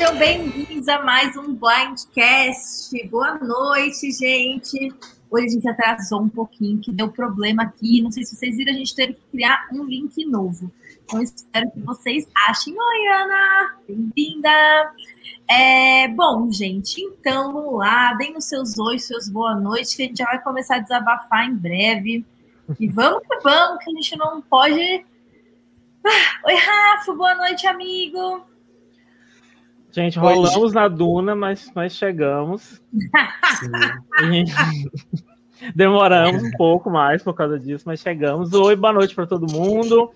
Sejam bem-vindos a mais um Blindcast. Boa noite, gente. Hoje a gente atrasou um pouquinho, que deu problema aqui. Não sei se vocês viram, a gente teve que criar um link novo. Então, espero que vocês achem. Oi, Ana! Bem-vinda! É, bom, gente, então vamos lá. Deem os seus oi, seus boa noite, que a gente já vai começar a desabafar em breve. E vamos que vamos, que a gente não pode. Ah, oi, Rafa, boa noite, amigo. Gente, rolamos na duna, mas nós chegamos. Demoramos um pouco mais por causa disso, mas chegamos. Oi, boa noite para todo mundo.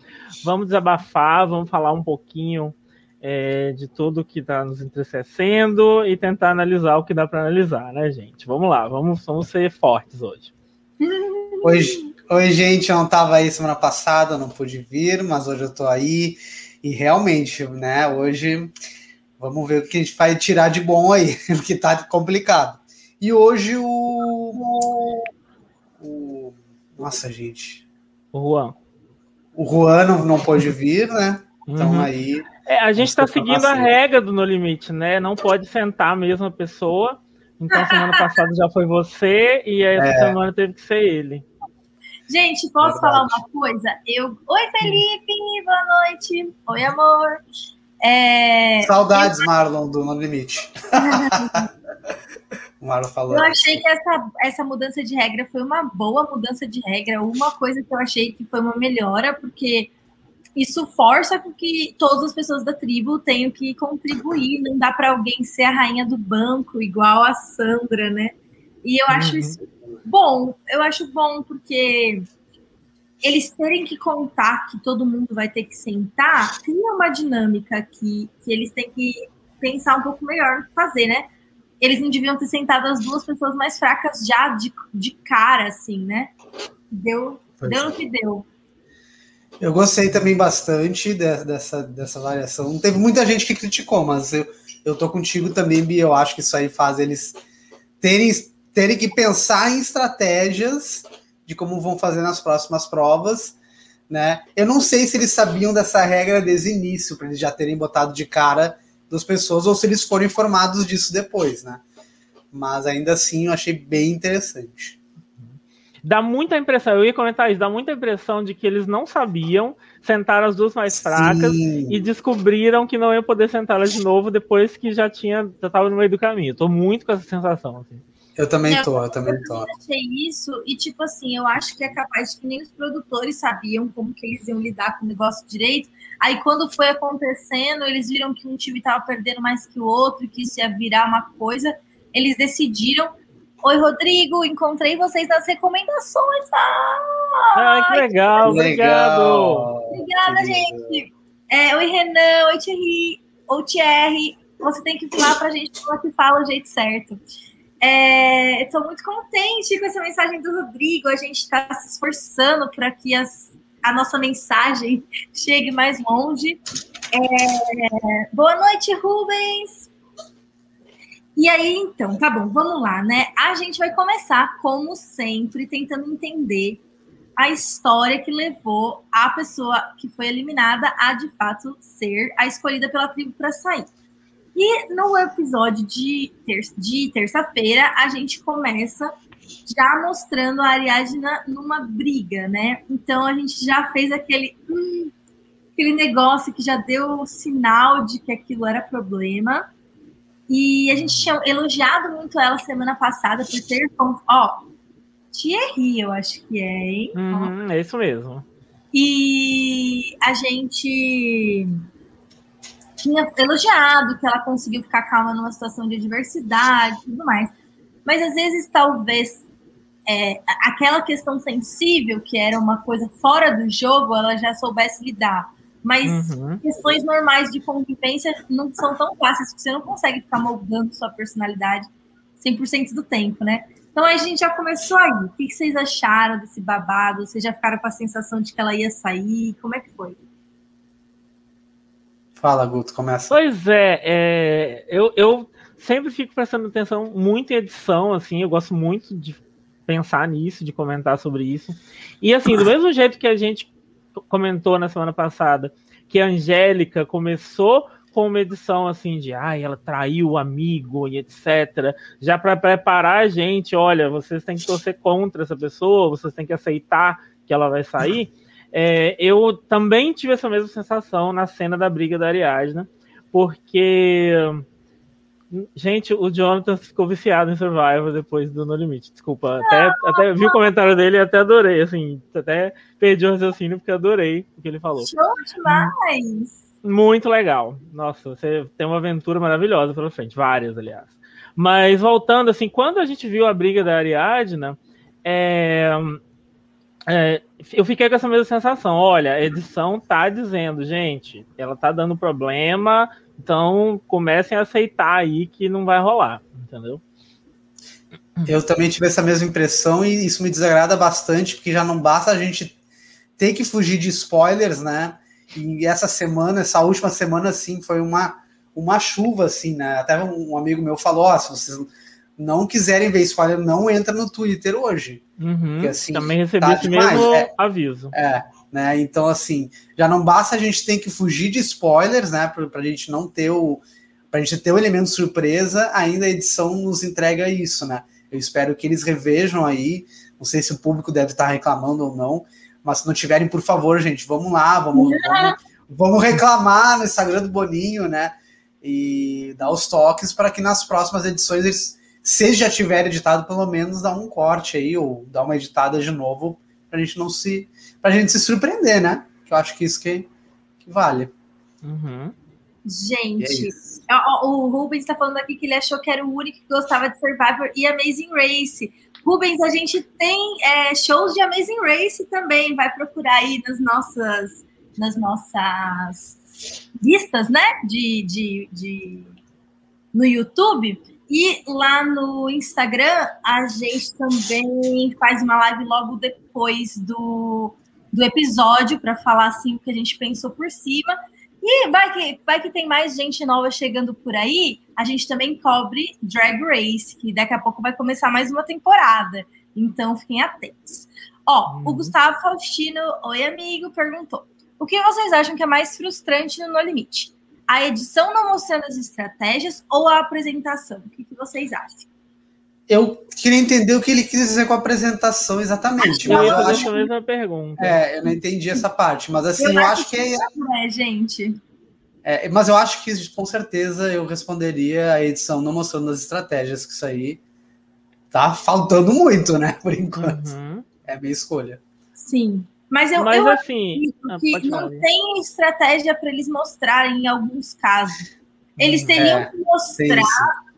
Vamos desabafar, vamos falar um pouquinho é, de tudo que está nos entristecendo e tentar analisar o que dá para analisar, né, gente? Vamos lá, vamos, vamos ser fortes hoje. Oi, oi, gente, eu não estava aí semana passada, não pude vir, mas hoje eu estou aí. E realmente, né, hoje Vamos ver o que a gente vai tirar de bom aí, que tá complicado. E hoje o. o nossa, gente. O Juan. O Juan não, não pôde vir, né? Então uhum. aí. É, a gente está seguindo a regra do No Limite, né? Não pode sentar a mesma pessoa. Então, semana passada já foi você e essa é. semana teve que ser ele. Gente, posso Verdade. falar uma coisa? Eu. Oi, Felipe, boa noite. Oi, amor. É... Saudades, eu... Marlon, do No Limite. o Marlon falou. Eu achei que essa, essa mudança de regra foi uma boa mudança de regra. Uma coisa que eu achei que foi uma melhora, porque isso força com que todas as pessoas da tribo tenham que contribuir. Não dá para alguém ser a rainha do banco, igual a Sandra, né? E eu acho uhum. isso bom. Eu acho bom porque eles terem que contar que todo mundo vai ter que sentar, cria uma dinâmica que, que eles têm que pensar um pouco melhor no que fazer, né? Eles não deviam ter sentado as duas pessoas mais fracas já de, de cara, assim, né? Deu, deu no que deu. Eu gostei também bastante de, dessa, dessa variação. Teve muita gente que criticou, mas eu, eu tô contigo também, Bia. Eu acho que isso aí faz eles terem, terem que pensar em estratégias de como vão fazer nas próximas provas, né? Eu não sei se eles sabiam dessa regra desde o início, para eles já terem botado de cara das pessoas, ou se eles foram informados disso depois, né? Mas ainda assim eu achei bem interessante. Dá muita impressão, eu ia comentar isso, dá muita impressão de que eles não sabiam, sentaram as duas mais fracas Sim. e descobriram que não iam poder sentá-las de novo depois que já tinha, já estava no meio do caminho. Tô muito com essa sensação. Assim. Eu também tô, eu também tô. Eu achei isso, e tipo assim, eu acho que é capaz de que nem os produtores sabiam como que eles iam lidar com o negócio direito. Aí quando foi acontecendo, eles viram que um time tava perdendo mais que o outro, que isso ia virar uma coisa. Eles decidiram. Oi, Rodrigo, encontrei vocês nas recomendações. Ah, que legal, obrigado. Obrigada, gente. É, oi, Renan, oi, Thierry, ou Thierry. Você tem que falar pra gente como é que fala o jeito certo. Estou é, muito contente com essa mensagem do Rodrigo. A gente está se esforçando para que as, a nossa mensagem chegue mais longe. É, boa noite, Rubens. E aí, então, tá bom, vamos lá, né? A gente vai começar, como sempre, tentando entender a história que levou a pessoa que foi eliminada a de fato ser a escolhida pela tribo para sair. E no episódio de, ter de terça-feira, a gente começa já mostrando a Ariadna numa briga, né? Então a gente já fez aquele, hum, aquele negócio que já deu o sinal de que aquilo era problema. E a gente tinha elogiado muito ela semana passada por ter. Ó, Thierry, eu acho que é, hein? Uhum, é isso mesmo. E a gente tinha elogiado que ela conseguiu ficar calma numa situação de adversidade e tudo mais. Mas às vezes, talvez, é, aquela questão sensível, que era uma coisa fora do jogo, ela já soubesse lidar. Mas uhum. questões normais de convivência não são tão fáceis, porque você não consegue ficar moldando sua personalidade 100% do tempo, né? Então a gente já começou aí. O que vocês acharam desse babado? Vocês já ficaram com a sensação de que ela ia sair? Como é que foi? Fala, Guto, começa. Pois é, é eu, eu sempre fico prestando atenção muito em edição, assim, eu gosto muito de pensar nisso, de comentar sobre isso. E assim, do mesmo jeito que a gente comentou na semana passada, que a Angélica começou com uma edição assim de ai, ela traiu o amigo e etc. Já para preparar a gente, olha, vocês têm que torcer contra essa pessoa, vocês têm que aceitar que ela vai sair. É, eu também tive essa mesma sensação na cena da briga da Ariadna, porque Gente, o Jonathan ficou viciado em Survivor depois do No Limite. Desculpa, até, até vi o comentário dele e até adorei, assim, até perdi o raciocínio porque adorei o que ele falou. Show demais! Muito legal. Nossa, você tem uma aventura maravilhosa pela frente, várias, aliás. Mas voltando, assim, quando a gente viu a briga da Ariadna, é, é, eu fiquei com essa mesma sensação. Olha, a edição tá dizendo, gente, ela tá dando problema, então comecem a aceitar aí que não vai rolar, entendeu? Eu também tive essa mesma impressão e isso me desagrada bastante, porque já não basta a gente ter que fugir de spoilers, né? E essa semana, essa última semana, assim, foi uma, uma chuva, assim, né? Até um amigo meu falou: oh, se vocês não quiserem ver spoiler, não entra no Twitter hoje. Uhum, porque, assim, também recebi tá esse mesmo é, aviso. É, né? Então, assim, já não basta a gente ter que fugir de spoilers, né? Para a gente não ter o. Para a gente ter o elemento surpresa, ainda a edição nos entrega isso, né? Eu espero que eles revejam aí. Não sei se o público deve estar reclamando ou não, mas se não tiverem, por favor, gente, vamos lá, vamos, vamos, vamos reclamar no Instagram do Boninho, né? E dar os toques para que nas próximas edições eles, se já tiver editado, pelo menos dá um corte aí, ou dá uma editada de novo, para a gente não se pra gente se surpreender, né? Que eu acho que isso que, que vale. Uhum. Gente, é o Rubens está falando aqui que ele achou que era o único que gostava de Survivor e Amazing Race. Rubens, a gente tem é, shows de Amazing Race também. Vai procurar aí nas nossas, nas nossas listas, né? De, de, de, no YouTube. E lá no Instagram, a gente também faz uma live logo depois do, do episódio para falar assim o que a gente pensou por cima. E vai que, vai que tem mais gente nova chegando por aí, a gente também cobre Drag Race, que daqui a pouco vai começar mais uma temporada. Então fiquem atentos. Ó, uhum. o Gustavo Faustino, oi amigo, perguntou: o que vocês acham que é mais frustrante no No Limite? A edição não mostrando as estratégias ou a apresentação? O que, que vocês acham? eu queria entender o que ele quis dizer com a apresentação exatamente. Mas eu acho que... a pergunta. É, eu não entendi essa parte, mas assim, eu, eu acho que é. É, gente. É, mas eu acho que com certeza eu responderia a edição não mostrando as estratégias, que isso aí tá faltando muito, né? Por enquanto. Uhum. É a minha escolha. Sim. Mas eu, mas, eu assim, ah, que não tem estratégia para eles mostrarem em alguns casos. Eles hum, teriam é, que mostrar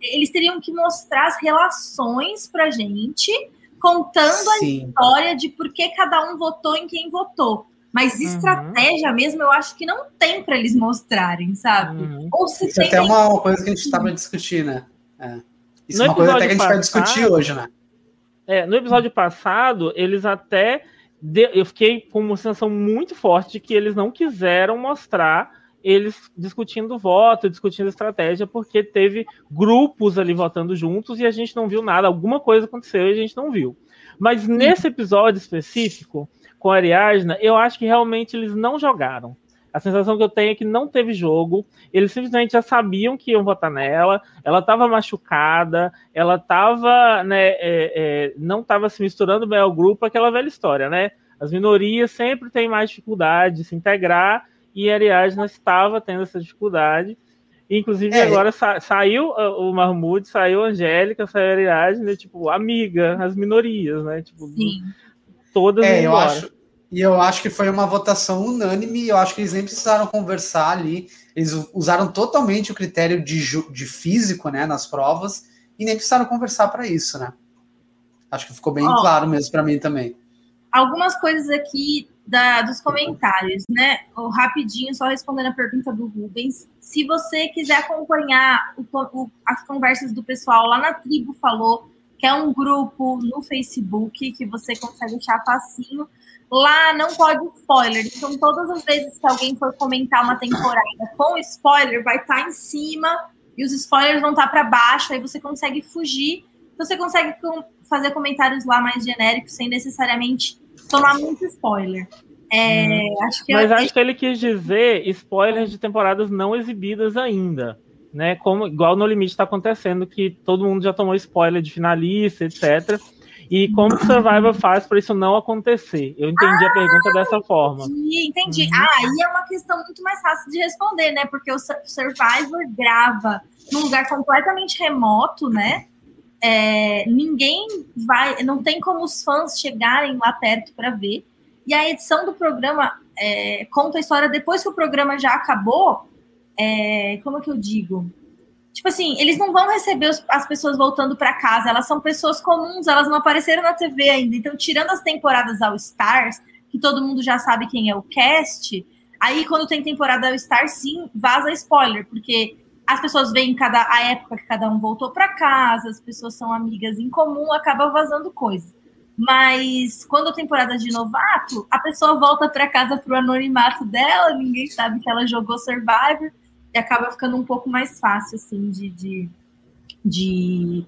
eles teriam que mostrar as relações para gente, contando Sim. a história de por que cada um votou em quem votou. Mas uhum. estratégia mesmo, eu acho que não tem para eles mostrarem, sabe? Uhum. Ou se Isso tem. até é uma, uma coisa que a gente estava discutindo, né? É. Isso no é uma coisa até que a gente passado, vai discutir hoje, né? É, no episódio passado, eles até. Eu fiquei com uma sensação muito forte de que eles não quiseram mostrar eles discutindo voto, discutindo estratégia, porque teve grupos ali votando juntos e a gente não viu nada. Alguma coisa aconteceu e a gente não viu. Mas nesse episódio específico, com a Ariadna, eu acho que realmente eles não jogaram. A sensação que eu tenho é que não teve jogo. Eles simplesmente já sabiam que iam votar nela. Ela estava machucada. Ela estava, né, é, é, não estava se misturando bem ao grupo. Aquela velha história, né? As minorias sempre têm mais dificuldade de se integrar e a Ariadna estava tendo essa dificuldade. Inclusive, é. agora sa saiu o Mahmoud, saiu a Angélica, saiu a Ariadne, tipo, amiga, as minorias, né? Tipo, Sim. todas é, eu acho E eu acho que foi uma votação unânime, eu acho que eles nem precisaram conversar ali, eles usaram totalmente o critério de, de físico, né, nas provas, e nem precisaram conversar para isso, né? Acho que ficou bem oh, claro mesmo para mim também. Algumas coisas aqui da, dos comentários, né? Rapidinho, só respondendo a pergunta do Rubens. Se você quiser acompanhar o, o, as conversas do pessoal lá na Tribo Falou, que é um grupo no Facebook que você consegue achar facinho. Lá não pode spoiler. Então, todas as vezes que alguém for comentar uma temporada com spoiler, vai estar tá em cima e os spoilers vão estar tá para baixo, aí você consegue fugir. Você consegue fazer comentários lá mais genéricos, sem necessariamente tomar muito spoiler. É, hum. acho Mas acho que ele quis dizer spoilers de temporadas não exibidas ainda. Né, como igual no limite está acontecendo, que todo mundo já tomou spoiler de finalista, etc. E como o Survivor faz para isso não acontecer? Eu entendi ah, a pergunta dessa forma. Entendi, entendi. Uhum. Ah, aí é uma questão muito mais fácil de responder, né? Porque o Survivor grava num lugar completamente remoto, né? É, ninguém vai, não tem como os fãs chegarem lá perto para ver. E a edição do programa é, conta a história depois que o programa já acabou. É, como é que eu digo? Tipo assim, eles não vão receber os, as pessoas voltando para casa, elas são pessoas comuns, elas não apareceram na TV ainda. Então, tirando as temporadas All Stars, que todo mundo já sabe quem é o cast, aí quando tem temporada All Stars, sim, vaza spoiler, porque as pessoas veem cada a época que cada um voltou para casa, as pessoas são amigas em comum, acaba vazando coisas. Mas quando a temporada de novato, a pessoa volta para casa pro anonimato dela, ninguém sabe que ela jogou Survivor e acaba ficando um pouco mais fácil assim de, de, de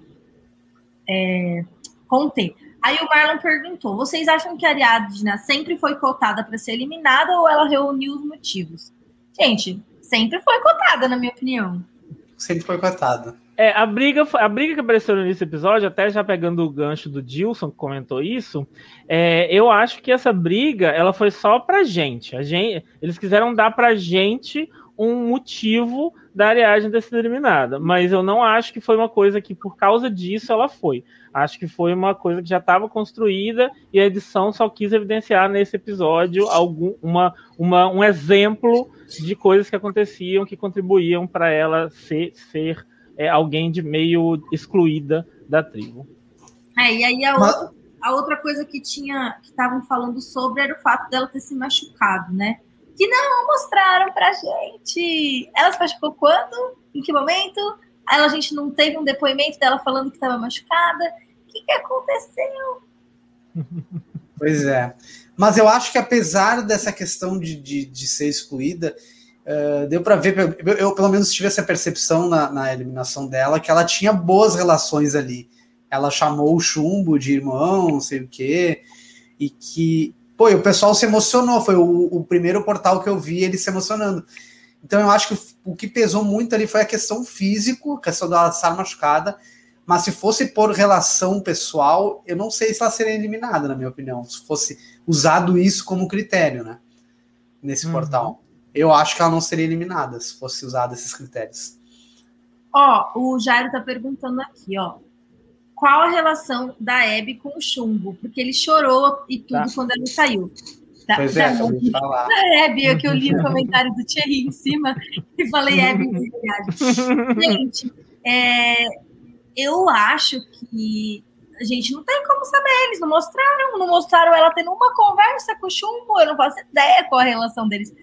é, conter. Aí o Marlon perguntou: vocês acham que a Ariadna sempre foi cotada para ser eliminada ou ela reuniu os motivos? Gente, sempre foi cotada, na minha opinião. Sempre foi cotada. É, a briga, a briga que apareceu nesse episódio, até já pegando o gancho do Dilson, que comentou isso, é, eu acho que essa briga ela foi só pra gente. A gente eles quiseram dar pra gente um motivo da Ariadne ter sido eliminada, mas eu não acho que foi uma coisa que por causa disso ela foi. Acho que foi uma coisa que já estava construída e a edição só quis evidenciar nesse episódio algum, uma, uma, um exemplo de coisas que aconteciam que contribuíam para ela ser, ser é, alguém de meio excluída da tribo. É, e aí a, outra, a outra coisa que tinha que estavam falando sobre era o fato dela ter se machucado, né? Que não mostraram pra gente. Ela se machucou quando? Em que momento? A gente não teve um depoimento dela falando que estava machucada. O que, que aconteceu? Pois é. Mas eu acho que apesar dessa questão de, de, de ser excluída, Uh, deu para ver, eu, eu, pelo menos tive essa percepção na, na, eliminação dela, que ela tinha boas relações ali. Ela chamou o chumbo de irmão, não sei o quê, e que, pô, o pessoal se emocionou. Foi o, o, primeiro portal que eu vi ele se emocionando. Então eu acho que o, que pesou muito ali foi a questão física, a questão dela estar machucada. Mas se fosse por relação pessoal, eu não sei se ela seria eliminada, na minha opinião. Se fosse usado isso como critério, né? Nesse uhum. portal eu acho que ela não seria eliminada se fosse usado esses critérios. Ó, o Jairo tá perguntando aqui, ó. Qual a relação da Abby com o chumbo? Porque ele chorou e tudo tá. quando ele saiu. Da, pois é, da, da, falar. da Abby, é que eu li o comentário do Thierry em cima e falei Abby Gente, é, eu acho que a gente não tem como saber, eles não mostraram, não mostraram ela tendo uma conversa com o chumbo, eu não faço ideia qual a relação deles.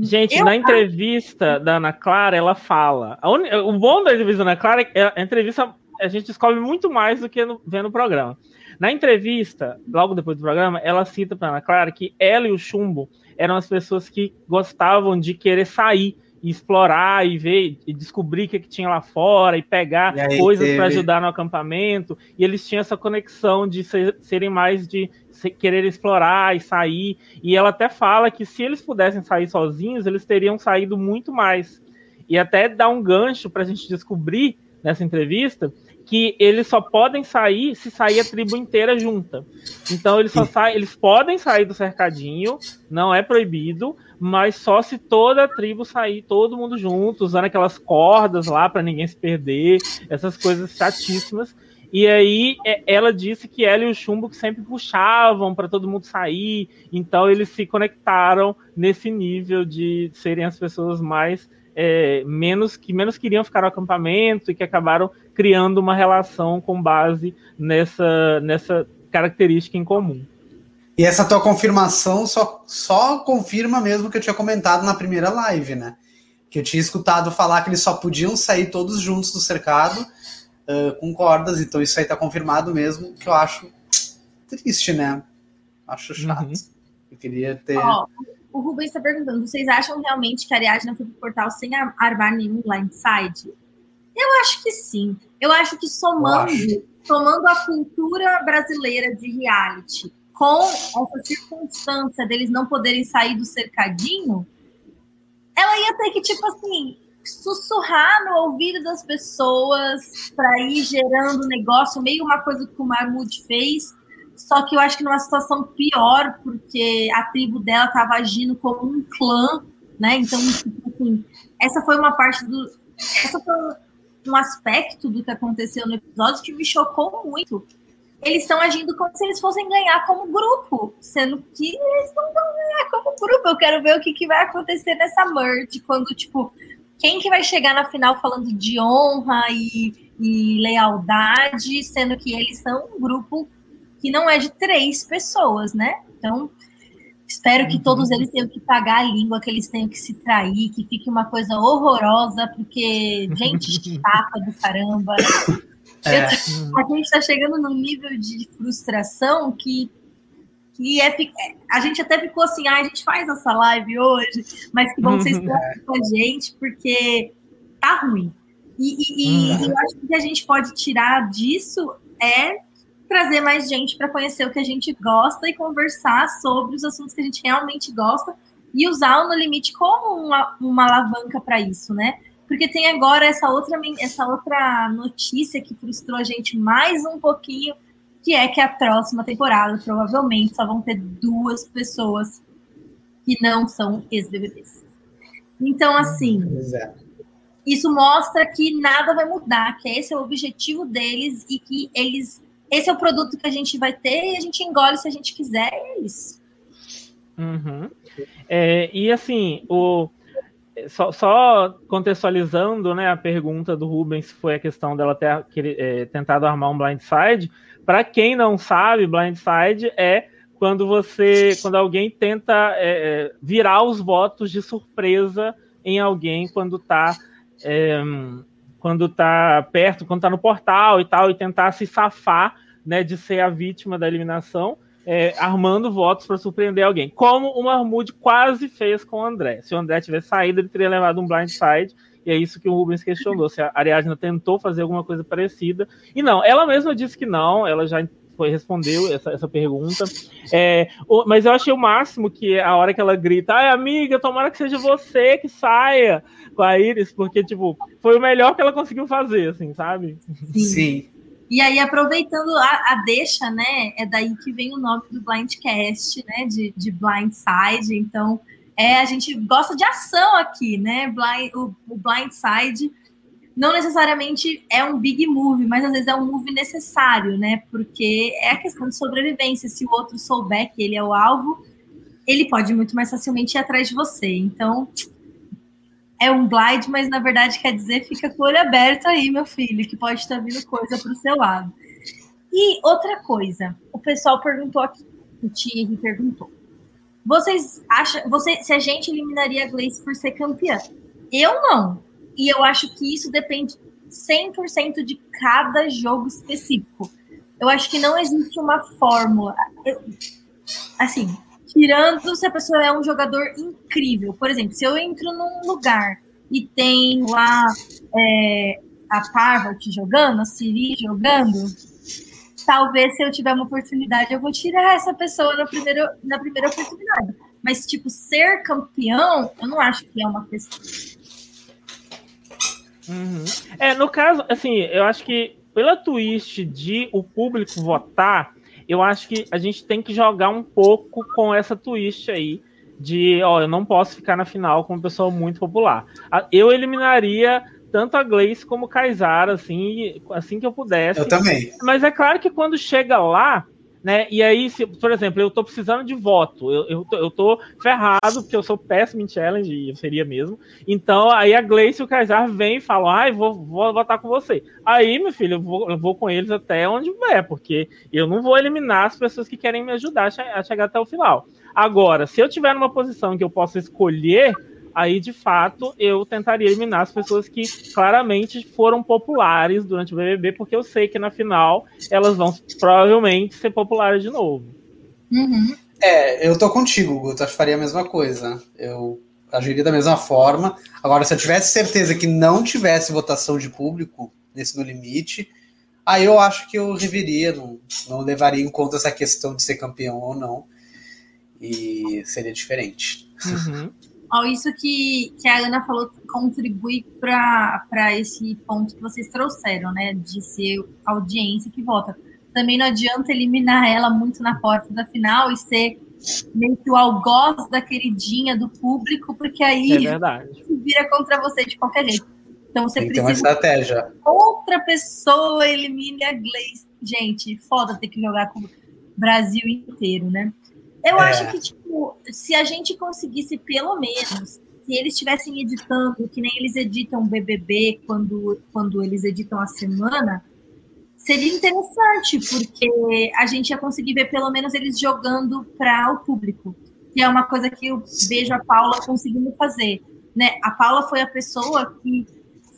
Gente, eu... na entrevista da Ana Clara, ela fala. Un... O bom da entrevista da Ana Clara é que a entrevista a gente descobre muito mais do que no... vendo o programa. Na entrevista, logo depois do programa, ela cita para Ana Clara que ela e o Chumbo eram as pessoas que gostavam de querer sair e explorar e ver e descobrir o que, que tinha lá fora e pegar e coisas teve... para ajudar no acampamento. E eles tinham essa conexão de ser, serem mais de querer explorar e sair. E ela até fala que se eles pudessem sair sozinhos, eles teriam saído muito mais. E até dá um gancho para a gente descobrir nessa entrevista que eles só podem sair se sair a tribo inteira junta. Então eles só saem, eles podem sair do cercadinho, não é proibido, mas só se toda a tribo sair, todo mundo junto, usando aquelas cordas lá para ninguém se perder, essas coisas chatíssimas. E aí é, ela disse que ela e o Chumbo que sempre puxavam para todo mundo sair, então eles se conectaram nesse nível de serem as pessoas mais é, menos que menos queriam ficar no acampamento e que acabaram criando uma relação com base nessa, nessa característica em comum. E essa tua confirmação só, só confirma mesmo que eu tinha comentado na primeira live, né? Que eu tinha escutado falar que eles só podiam sair todos juntos do cercado uh, com cordas, então isso aí tá confirmado mesmo, que eu acho triste, né? Acho chato. Uhum. Eu queria ter. Oh, o Rubens está perguntando: vocês acham realmente que a Ariadna foi pro portal sem armar nenhum blindside? Eu acho que sim. Eu acho que somando, acho. somando a cultura brasileira de reality com essa circunstância deles não poderem sair do cercadinho, ela ia ter que, tipo assim, sussurrar no ouvido das pessoas para ir gerando negócio, meio uma coisa que o Marmud fez, só que eu acho que numa situação pior, porque a tribo dela estava agindo como um clã, né? Então, tipo assim, essa foi uma parte do. Essa foi um aspecto do que aconteceu no episódio que me chocou muito. Eles estão agindo como se eles fossem ganhar como grupo, sendo que eles não vão ganhar como grupo. Eu quero ver o que, que vai acontecer nessa merge, quando, tipo, quem que vai chegar na final falando de honra e, e lealdade, sendo que eles são um grupo que não é de três pessoas, né? Então, espero que todos eles tenham que pagar a língua, que eles tenham que se trair, que fique uma coisa horrorosa, porque gente chata do caramba. É. Eu, a gente está chegando num nível de frustração que que é, a gente até ficou assim, ah, a gente faz essa live hoje, mas que bom que vocês estão com a gente, porque tá ruim. E, e, e, eu acho que o que a gente pode tirar disso é trazer mais gente para conhecer o que a gente gosta e conversar sobre os assuntos que a gente realmente gosta e usar o No Limite como uma, uma alavanca para isso, né? Porque tem agora essa outra, essa outra notícia que frustrou a gente mais um pouquinho, que é que a próxima temporada provavelmente só vão ter duas pessoas que não são ex-BBBs. Então, assim, é. isso mostra que nada vai mudar, que esse é o objetivo deles e que eles. Esse é o produto que a gente vai ter e a gente engole se a gente quiser, é isso. Uhum. É, e assim, o, só, só, contextualizando né, a pergunta do Rubens, foi a questão dela ter é, tentado armar um blindside. Para quem não sabe, blindside é quando você, quando alguém tenta é, é, virar os votos de surpresa em alguém quando está é, quando tá perto, quando está no portal e tal, e tentar se safar né, de ser a vítima da eliminação, é, armando votos para surpreender alguém. Como o Marmude quase fez com o André. Se o André tivesse saído, ele teria levado um blindside e é isso que o Rubens questionou, se a Ariadna tentou fazer alguma coisa parecida. E não, ela mesma disse que não, ela já foi, respondeu essa, essa pergunta. É, o, mas eu achei o máximo que a hora que ela grita, ai, amiga, tomara que seja você que saia com a Iris, porque, tipo, foi o melhor que ela conseguiu fazer, assim, sabe? Sim. Sim. E aí, aproveitando a, a, deixa, né? É daí que vem o nome do Blindcast, né? De, de Blindside. Então, é, a gente gosta de ação aqui, né? Blind, o, o Blind Side não necessariamente é um big movie, mas às vezes é um movie necessário, né? Porque é a questão de sobrevivência. Se o outro souber que ele é o alvo, ele pode muito mais facilmente ir atrás de você. Então, é um blind, mas na verdade quer dizer fica com o olho aberto aí, meu filho, que pode estar vindo coisa para o seu lado. E outra coisa, o pessoal perguntou aqui, o Thierry perguntou. Vocês acham, você, se a gente eliminaria a Gleice por ser campeã? Eu não. E eu acho que isso depende 100% de cada jogo específico. Eu acho que não existe uma fórmula. Eu, assim, tirando se a pessoa é um jogador incrível. Por exemplo, se eu entro num lugar e tem lá é, a Parvati jogando, a Siri jogando, talvez se eu tiver uma oportunidade, eu vou tirar essa pessoa na primeira, na primeira oportunidade. Mas, tipo, ser campeão, eu não acho que é uma questão. Uhum. É, no caso, assim, eu acho que pela twist de o público votar, eu acho que a gente tem que jogar um pouco com essa twist aí de, ó, eu não posso ficar na final com uma pessoa muito popular. Eu eliminaria tanto a Gleice como o Kaysar, assim, assim que eu pudesse. Eu também. Mas é claro que quando chega lá, né? E aí, se, por exemplo, eu tô precisando de voto, eu, eu, tô, eu tô ferrado, porque eu sou péssimo em challenge, e eu seria mesmo. Então, aí a Gleice e o Kaysar vêm e falam, ai, vou, vou votar com você. Aí, meu filho, eu vou, eu vou com eles até onde vier, porque eu não vou eliminar as pessoas que querem me ajudar a chegar até o final. Agora, se eu tiver numa posição que eu possa escolher aí de fato eu tentaria eliminar as pessoas que claramente foram populares durante o BBB, porque eu sei que na final elas vão provavelmente ser populares de novo. Uhum. É, eu tô contigo, Guto, acho que faria a mesma coisa. Eu agiria da mesma forma. Agora, se eu tivesse certeza que não tivesse votação de público nesse no limite, aí eu acho que eu reveria, não, não levaria em conta essa questão de ser campeão ou não. E seria diferente. Uhum. Ó, isso que, que a Ana falou contribui para esse ponto que vocês trouxeram, né? De ser a audiência que vota. Também não adianta eliminar ela muito na porta da final e ser meio que o algoz da queridinha do público, porque aí é verdade. vira contra você de qualquer jeito. Então você Tem precisa. uma estratégia. Outra pessoa elimine a Gleice. Gente, foda ter que jogar com o Brasil inteiro, né? Eu é. acho que, tipo, se a gente conseguisse, pelo menos, se eles estivessem editando, que nem eles editam o BBB quando, quando eles editam a semana, seria interessante, porque a gente ia conseguir ver pelo menos eles jogando para o público, que é uma coisa que eu vejo a Paula conseguindo fazer. Né? A Paula foi a pessoa que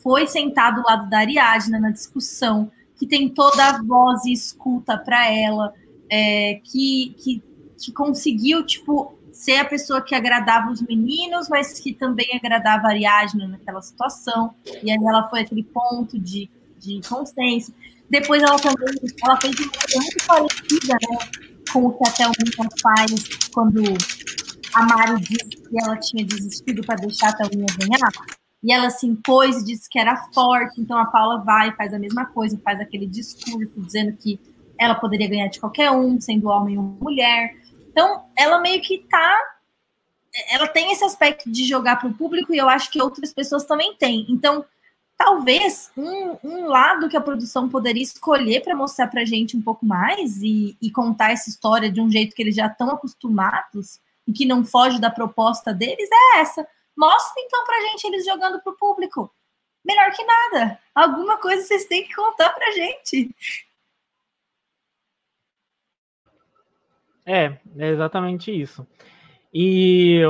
foi sentada do lado da Ariadna na discussão, que tem toda a voz e escuta para ela, é, que, que que conseguiu, tipo, ser a pessoa que agradava os meninos, mas que também agradava a Ariadne naquela situação. E aí ela foi aquele ponto de, de consenso. Depois ela também ela fez uma coisa muito parecida né, com o que até o Mika faz quando a Mari disse que ela tinha desistido para deixar a Thelminha ganhar. E ela se impôs e disse que era forte. Então a Paula vai, faz a mesma coisa, faz aquele discurso dizendo que ela poderia ganhar de qualquer um, sendo homem ou mulher. Então, ela meio que tá. Ela tem esse aspecto de jogar para o público e eu acho que outras pessoas também têm. Então, talvez um, um lado que a produção poderia escolher para mostrar para gente um pouco mais e, e, contar essa história de um jeito que eles já estão acostumados e que não foge da proposta deles é essa. Mostra então para gente eles jogando para o público. Melhor que nada. Alguma coisa vocês têm que contar para gente. É, é exatamente isso. E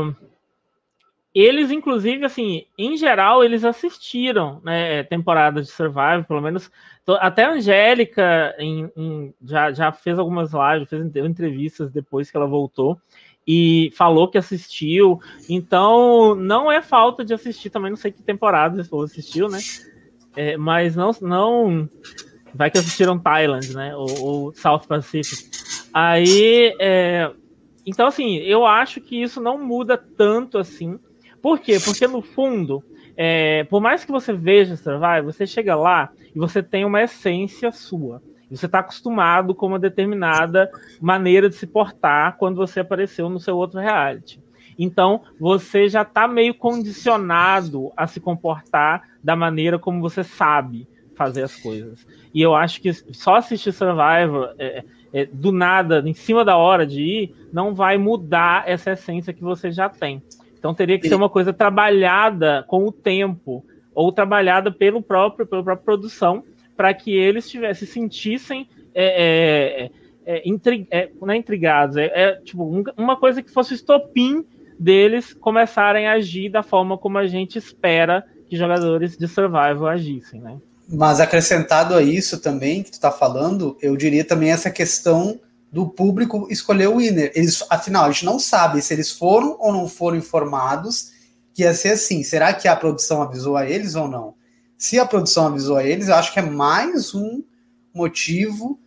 eles, inclusive, assim, em geral, eles assistiram né, temporadas de Survival, pelo menos. Até a Angélica em, em, já, já fez algumas lives, fez entrevistas depois que ela voltou e falou que assistiu. Então, não é falta de assistir também, não sei que temporada você assistiu, né? É, mas não, não. Vai que assistiram Thailand, né? Ou, ou South Pacific. Aí, é... então assim, eu acho que isso não muda tanto assim. Por quê? Porque no fundo, é... por mais que você veja Survival, você chega lá e você tem uma essência sua. Você está acostumado com uma determinada maneira de se portar quando você apareceu no seu outro reality. Então, você já está meio condicionado a se comportar da maneira como você sabe fazer as coisas. E eu acho que só assistir Survivor é, é, do nada, em cima da hora de ir, não vai mudar essa essência que você já tem. Então teria que ser uma coisa trabalhada com o tempo, ou trabalhada pelo próprio, pela própria produção, para que eles tivessem, se sentissem é, é, é, intrig, é, não é intrigados, é, é tipo um, uma coisa que fosse estopim deles começarem a agir da forma como a gente espera que jogadores de survival agissem, né? Mas acrescentado a isso também, que tu está falando, eu diria também essa questão do público escolher o winner. Eles, afinal, a gente não sabe se eles foram ou não foram informados que ia ser assim. Será que a produção avisou a eles ou não? Se a produção avisou a eles, eu acho que é mais um motivo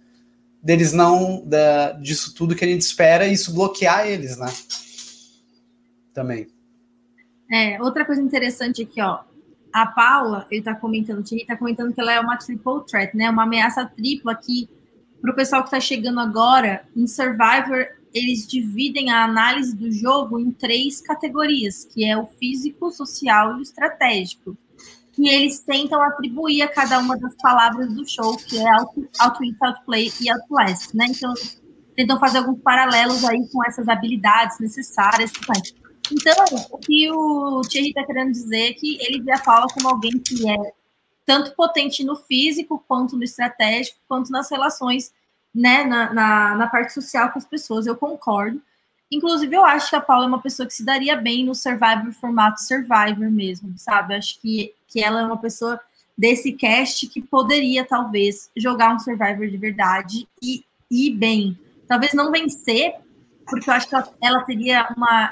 deles não, da, disso tudo que a gente espera, e isso bloquear eles, né? Também. É, outra coisa interessante aqui, ó a Paula, ele está comentando, Thierry está comentando que ela é uma triple threat, né? Uma ameaça tripla que, para o pessoal que está chegando agora, em Survivor, eles dividem a análise do jogo em três categorias, que é o físico, social e o estratégico. E eles tentam atribuir a cada uma das palavras do show, que é outwit, outplay e outlast, né? Então, tentam fazer alguns paralelos aí com essas habilidades necessárias. Então, o que o Thierry está querendo dizer é que ele vê a Paula como alguém que é tanto potente no físico, quanto no estratégico, quanto nas relações, né, na, na, na, parte social com as pessoas. Eu concordo. Inclusive, eu acho que a Paula é uma pessoa que se daria bem no Survivor formato Survivor mesmo, sabe? Acho que, que ela é uma pessoa desse cast que poderia, talvez, jogar um Survivor de verdade e ir bem. Talvez não vencer, porque eu acho que ela, ela teria uma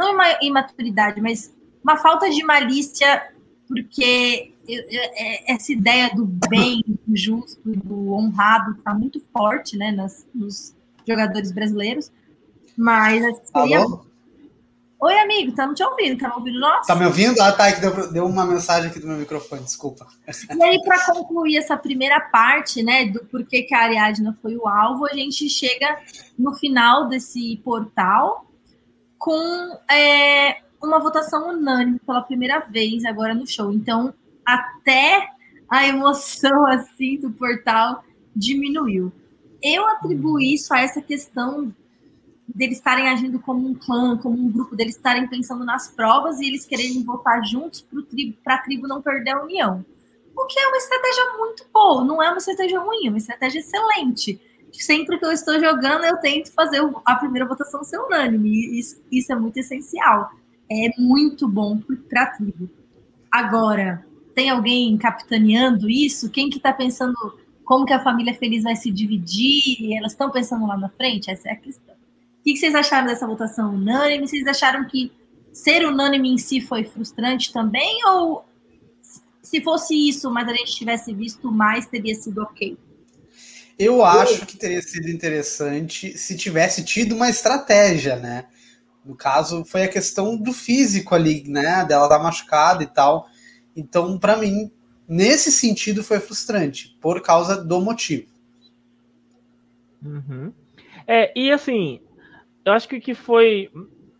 não uma imaturidade, mas uma falta de malícia, porque é, essa ideia do bem, do justo, do honrado está muito forte, né, nas, nos jogadores brasileiros. Mas seria... Oi, amigo, tá te ouvindo? Tá me ouvindo nós? Tá me ouvindo? Ah, tá, é que deu, deu uma mensagem aqui do meu microfone, desculpa. E aí, para concluir essa primeira parte, né, do porquê que a Ariadna foi o alvo, a gente chega no final desse portal com é, uma votação unânime pela primeira vez agora no show. Então, até a emoção assim do portal diminuiu. Eu atribuo isso a essa questão deles estarem agindo como um clã, como um grupo, deles estarem pensando nas provas e eles quererem votar juntos para tribo, a tribo não perder a união. O que é uma estratégia muito boa, não é uma estratégia ruim, é uma estratégia excelente. Sempre que eu estou jogando, eu tento fazer a primeira votação ser unânime, isso, isso é muito essencial. É muito bom para a tribo. Agora, tem alguém capitaneando isso? Quem que está pensando como que a família feliz vai se dividir? Elas estão pensando lá na frente? Essa é a questão. O que vocês acharam dessa votação unânime? Vocês acharam que ser unânime em si foi frustrante também? Ou se fosse isso, mas a gente tivesse visto mais, teria sido ok? Eu acho que teria sido interessante se tivesse tido uma estratégia, né? No caso, foi a questão do físico ali, né? Dela tá machucada e tal. Então, para mim, nesse sentido, foi frustrante, por causa do motivo. Uhum. É, e assim, eu acho que o que foi.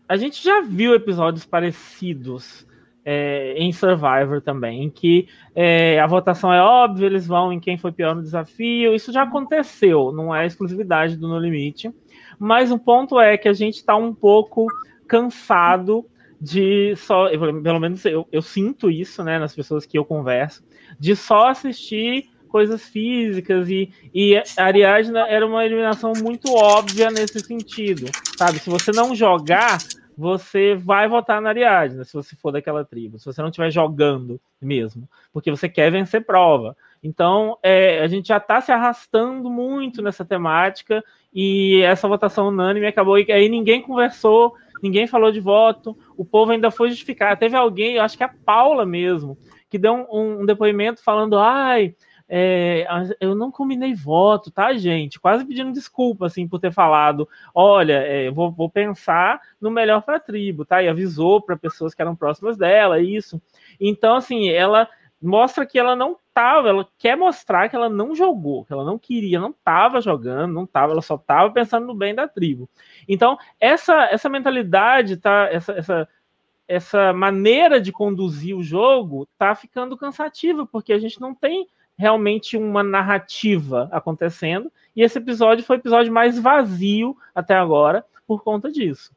A gente já viu episódios parecidos é, em Survivor também, que é, a votação é óbvia, eles vão em quem foi pior no desafio. Isso já aconteceu, não é exclusividade do No Limite. Mas o ponto é que a gente está um pouco cansado de só, pelo menos eu, eu sinto isso, né, nas pessoas que eu converso, de só assistir coisas físicas e, e a Ariadna era uma eliminação muito óbvia nesse sentido, sabe? Se você não jogar, você vai votar na Ariadna, se você for daquela tribo, se você não estiver jogando mesmo, porque você quer vencer prova. Então, é, a gente já está se arrastando muito nessa temática e essa votação unânime acabou e aí ninguém conversou, ninguém falou de voto, o povo ainda foi justificar. Teve alguém, eu acho que é a Paula mesmo, que deu um, um depoimento falando, ai, é, eu não combinei voto, tá, gente? Quase pedindo desculpa, assim, por ter falado, olha, é, vou, vou, pensar no melhor para a tribo, tá? E avisou para pessoas que eram próximas dela, isso. Então, assim, ela mostra que ela não tava, ela quer mostrar que ela não jogou, que ela não queria, não tava jogando, não tava, ela só tava pensando no bem da tribo. Então, essa, essa mentalidade, tá? Essa, essa essa maneira de conduzir o jogo tá ficando cansativa, porque a gente não tem realmente uma narrativa acontecendo. E esse episódio foi o episódio mais vazio até agora por conta disso.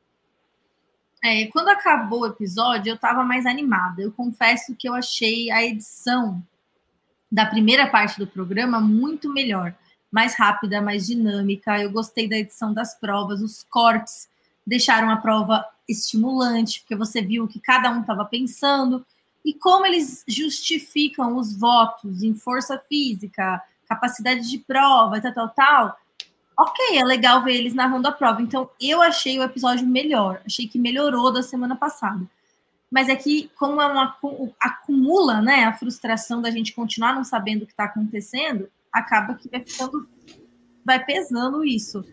É, quando acabou o episódio, eu estava mais animada. Eu confesso que eu achei a edição da primeira parte do programa muito melhor, mais rápida, mais dinâmica. Eu gostei da edição das provas, os cortes deixaram a prova estimulante, porque você viu o que cada um estava pensando e como eles justificam os votos em força física, capacidade de prova, tal, tal, tal. Ok, é legal ver eles narrando a prova. Então, eu achei o episódio melhor. Achei que melhorou da semana passada. Mas é que, como é uma, acumula né, a frustração da gente continuar não sabendo o que está acontecendo, acaba que vai ficando. vai pesando isso.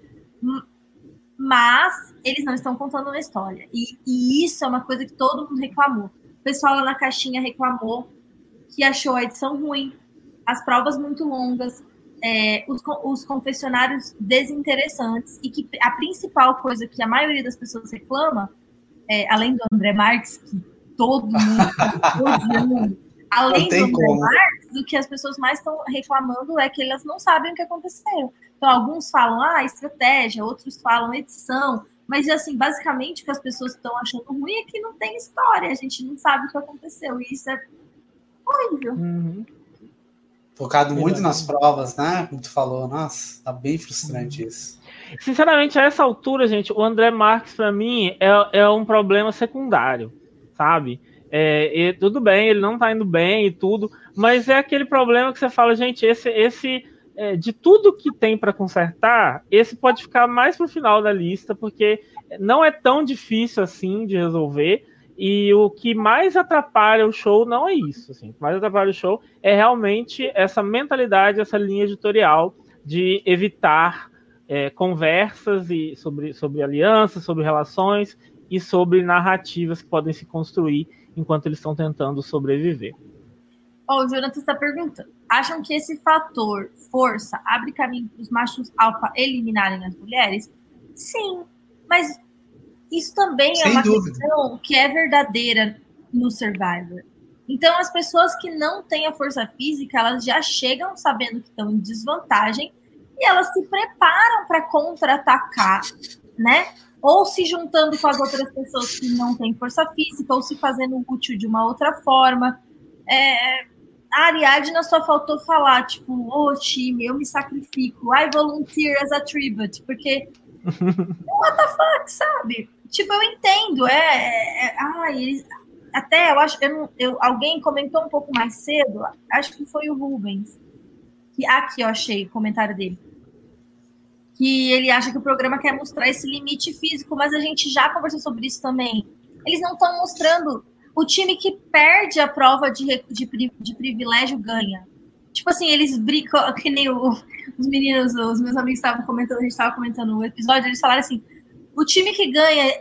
Mas eles não estão contando uma história. E, e isso é uma coisa que todo mundo reclamou o pessoal lá na caixinha reclamou que achou a edição ruim, as provas muito longas, é, os, os, confessionários desinteressantes e que a principal coisa que a maioria das pessoas reclama, é, além do André Marques, que todo mundo, todo mundo além do André como. Marques, o que as pessoas mais estão reclamando é que elas não sabem o que aconteceu. Então, alguns falam, ah, estratégia, outros falam edição, mas, assim, basicamente o que as pessoas estão achando ruim é que não tem história, a gente não sabe o que aconteceu. E isso é horrível. Uhum. Focado muito nas provas, né? Como tu falou, nossa, tá bem frustrante uhum. isso. Sinceramente, a essa altura, gente, o André Marques, para mim, é, é um problema secundário, sabe? É, tudo bem, ele não tá indo bem e tudo, mas é aquele problema que você fala, gente, esse, esse é, de tudo que tem para consertar, esse pode ficar mais para o final da lista, porque não é tão difícil assim de resolver. E o que mais atrapalha o show não é isso. Assim. O que mais atrapalha o show é realmente essa mentalidade, essa linha editorial de evitar é, conversas e sobre, sobre alianças, sobre relações e sobre narrativas que podem se construir enquanto eles estão tentando sobreviver. Oh, o Jonathan está perguntando: acham que esse fator força abre caminho para os machos alfa eliminarem as mulheres? Sim, mas isso também é Sem é uma dúvida. questão que é verdadeira no Survivor. Então, as pessoas que não têm a força física, elas já chegam sabendo que estão em desvantagem e elas se preparam para contra-atacar, né? Ou se juntando com as outras pessoas que não têm força física, ou se fazendo útil de uma outra forma. É, a Ariadna só faltou falar, tipo, ô oh, time, eu me sacrifico, I volunteer as a tribute, porque what the fuck, sabe? Tipo, eu entendo, é, é, é ai, eles, até eu acho, eu, não, eu, alguém comentou um pouco mais cedo, acho que foi o Rubens, que aqui eu achei o comentário dele, que ele acha que o programa quer mostrar esse limite físico, mas a gente já conversou sobre isso também. Eles não estão mostrando o time que perde a prova de, de, de privilégio ganha. Tipo assim, eles brincam, que nem o, os meninos, os meus amigos estavam comentando, a gente estava comentando o episódio, eles falaram assim: o time que ganha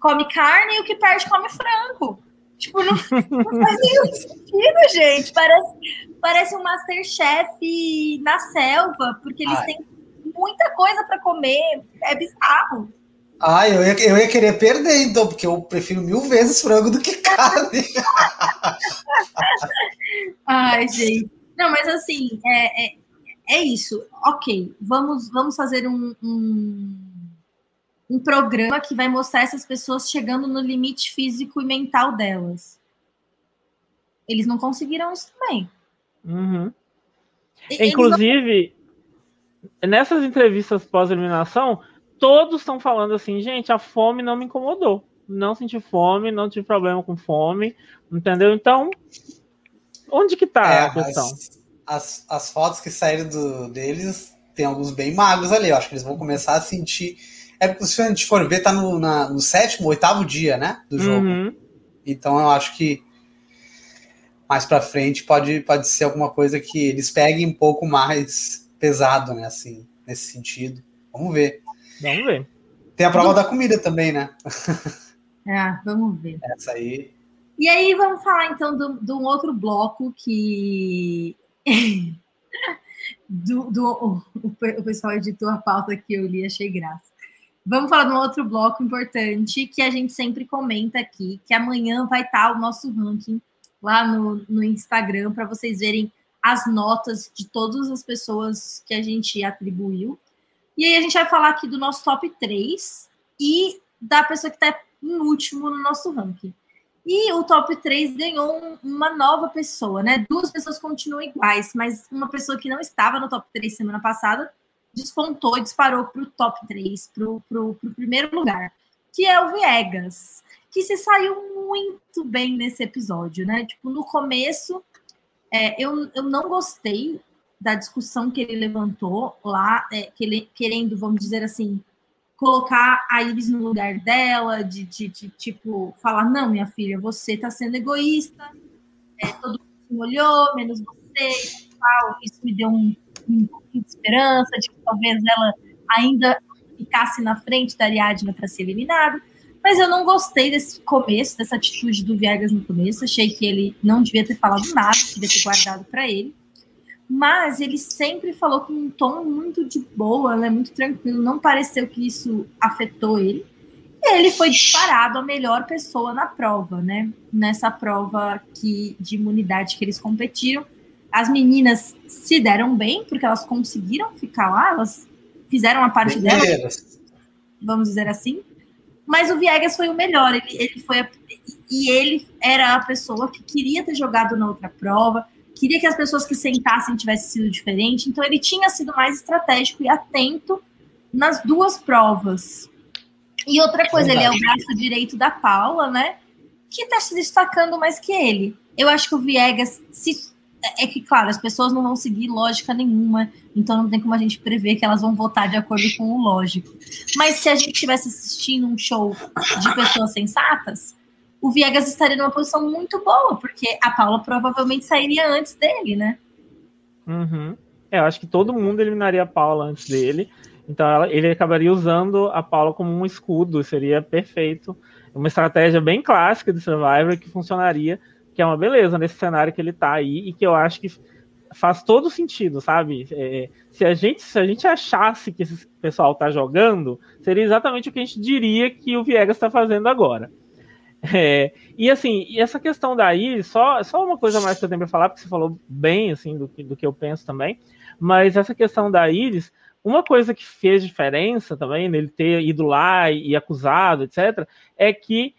come carne e o que perde come frango. Tipo, não, não faz nenhum sentido, gente. Parece, parece um Masterchef na selva, porque eles Ai. têm muita coisa para comer. É bizarro. Ah, eu ia, eu ia querer perder, então, porque eu prefiro mil vezes frango do que carne. Ai, gente. Não, mas assim, é, é, é isso. Ok, vamos, vamos fazer um, um, um programa que vai mostrar essas pessoas chegando no limite físico e mental delas. Eles não conseguiram isso também. Uhum. Inclusive, não... nessas entrevistas pós-eliminação, todos estão falando assim, gente, a fome não me incomodou. Não senti fome, não tive problema com fome, entendeu? Então, onde que tá é, a questão? As, as, as, fotos que saíram do, deles, tem alguns bem magros ali, eu acho que eles vão começar a sentir. É porque se a gente for ver, tá no, na, no sétimo, oitavo dia, né, do jogo. Uhum. Então eu acho que mais para frente pode, pode ser alguma coisa que eles peguem um pouco mais pesado, né, assim, nesse sentido. Vamos ver. Vamos ver. Tem a prova da comida também, né? É, vamos ver. Essa aí. E aí, vamos falar então de um outro bloco que. do, do, o, o pessoal editou a pauta que eu li, achei graça. Vamos falar de um outro bloco importante que a gente sempre comenta aqui, que amanhã vai estar o nosso ranking lá no, no Instagram para vocês verem as notas de todas as pessoas que a gente atribuiu. E aí a gente vai falar aqui do nosso top 3 e da pessoa que está em último no nosso ranking. E o top 3 ganhou um, uma nova pessoa, né? Duas pessoas continuam iguais, mas uma pessoa que não estava no top 3 semana passada despontou e disparou para o top 3, para o primeiro lugar, que é o Viegas, que se saiu muito bem nesse episódio, né? Tipo, no começo, é, eu, eu não gostei da discussão que ele levantou lá, é, que ele, querendo, vamos dizer assim, colocar a Iris no lugar dela, de, de, de tipo, falar, não, minha filha, você está sendo egoísta, é, todo mundo olhou, menos você, e tal. Isso me deu um, um pouquinho de esperança de que talvez ela ainda ficasse na frente da Ariadna para ser eliminada. Mas eu não gostei desse começo, dessa atitude do Viegas no começo. Achei que ele não devia ter falado nada, devia ter guardado para ele mas ele sempre falou com um tom muito de boa, né, muito tranquilo, não pareceu que isso afetou ele. E ele foi disparado a melhor pessoa na prova, né? Nessa prova que, de imunidade que eles competiram. As meninas se deram bem, porque elas conseguiram ficar lá, elas fizeram a parte delas, vamos dizer assim. Mas o Viegas foi o melhor, ele, ele foi a, e ele era a pessoa que queria ter jogado na outra prova, queria que as pessoas que sentassem tivessem sido diferente, então ele tinha sido mais estratégico e atento nas duas provas. E outra coisa, ele é o braço direito da Paula, né? Que está se destacando mais que ele. Eu acho que o Viegas se é que, claro, as pessoas não vão seguir lógica nenhuma, então não tem como a gente prever que elas vão votar de acordo com o lógico. Mas se a gente estivesse assistindo um show de pessoas sensatas, o Viegas estaria numa posição muito boa, porque a Paula provavelmente sairia antes dele, né? Uhum. É, eu acho que todo mundo eliminaria a Paula antes dele. Então ela, ele acabaria usando a Paula como um escudo, seria perfeito. Uma estratégia bem clássica de Survivor que funcionaria, que é uma beleza nesse cenário que ele tá aí e que eu acho que faz todo sentido, sabe? É, se, a gente, se a gente achasse que esse pessoal tá jogando, seria exatamente o que a gente diria que o Viegas está fazendo agora. É, e assim, e essa questão daí, só, só uma coisa mais que eu tenho para falar, porque você falou bem assim do, do que eu penso também, mas essa questão da Iris, uma coisa que fez diferença também nele ter ido lá e, e acusado, etc., é que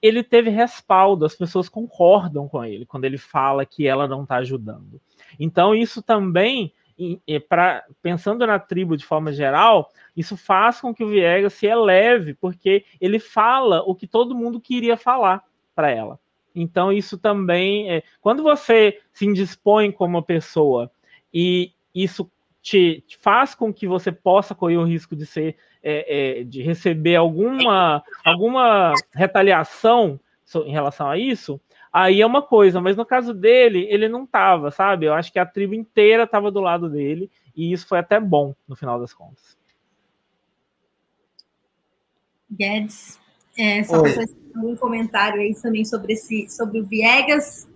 ele teve respaldo, as pessoas concordam com ele quando ele fala que ela não está ajudando. Então, isso também, pra, pensando na tribo de forma geral, isso faz com que o Viegas se eleve, porque ele fala o que todo mundo queria falar para ela. Então, isso também. É, quando você se indispõe como uma pessoa e isso te, te, faz com que você possa correr o risco de ser é, é, de receber alguma, alguma retaliação em relação a isso, aí é uma coisa, mas no caso dele, ele não tava, sabe? Eu acho que a tribo inteira estava do lado dele, e isso foi até bom no final das contas. Guedes, é, só um comentário aí também sobre esse sobre o Viegas.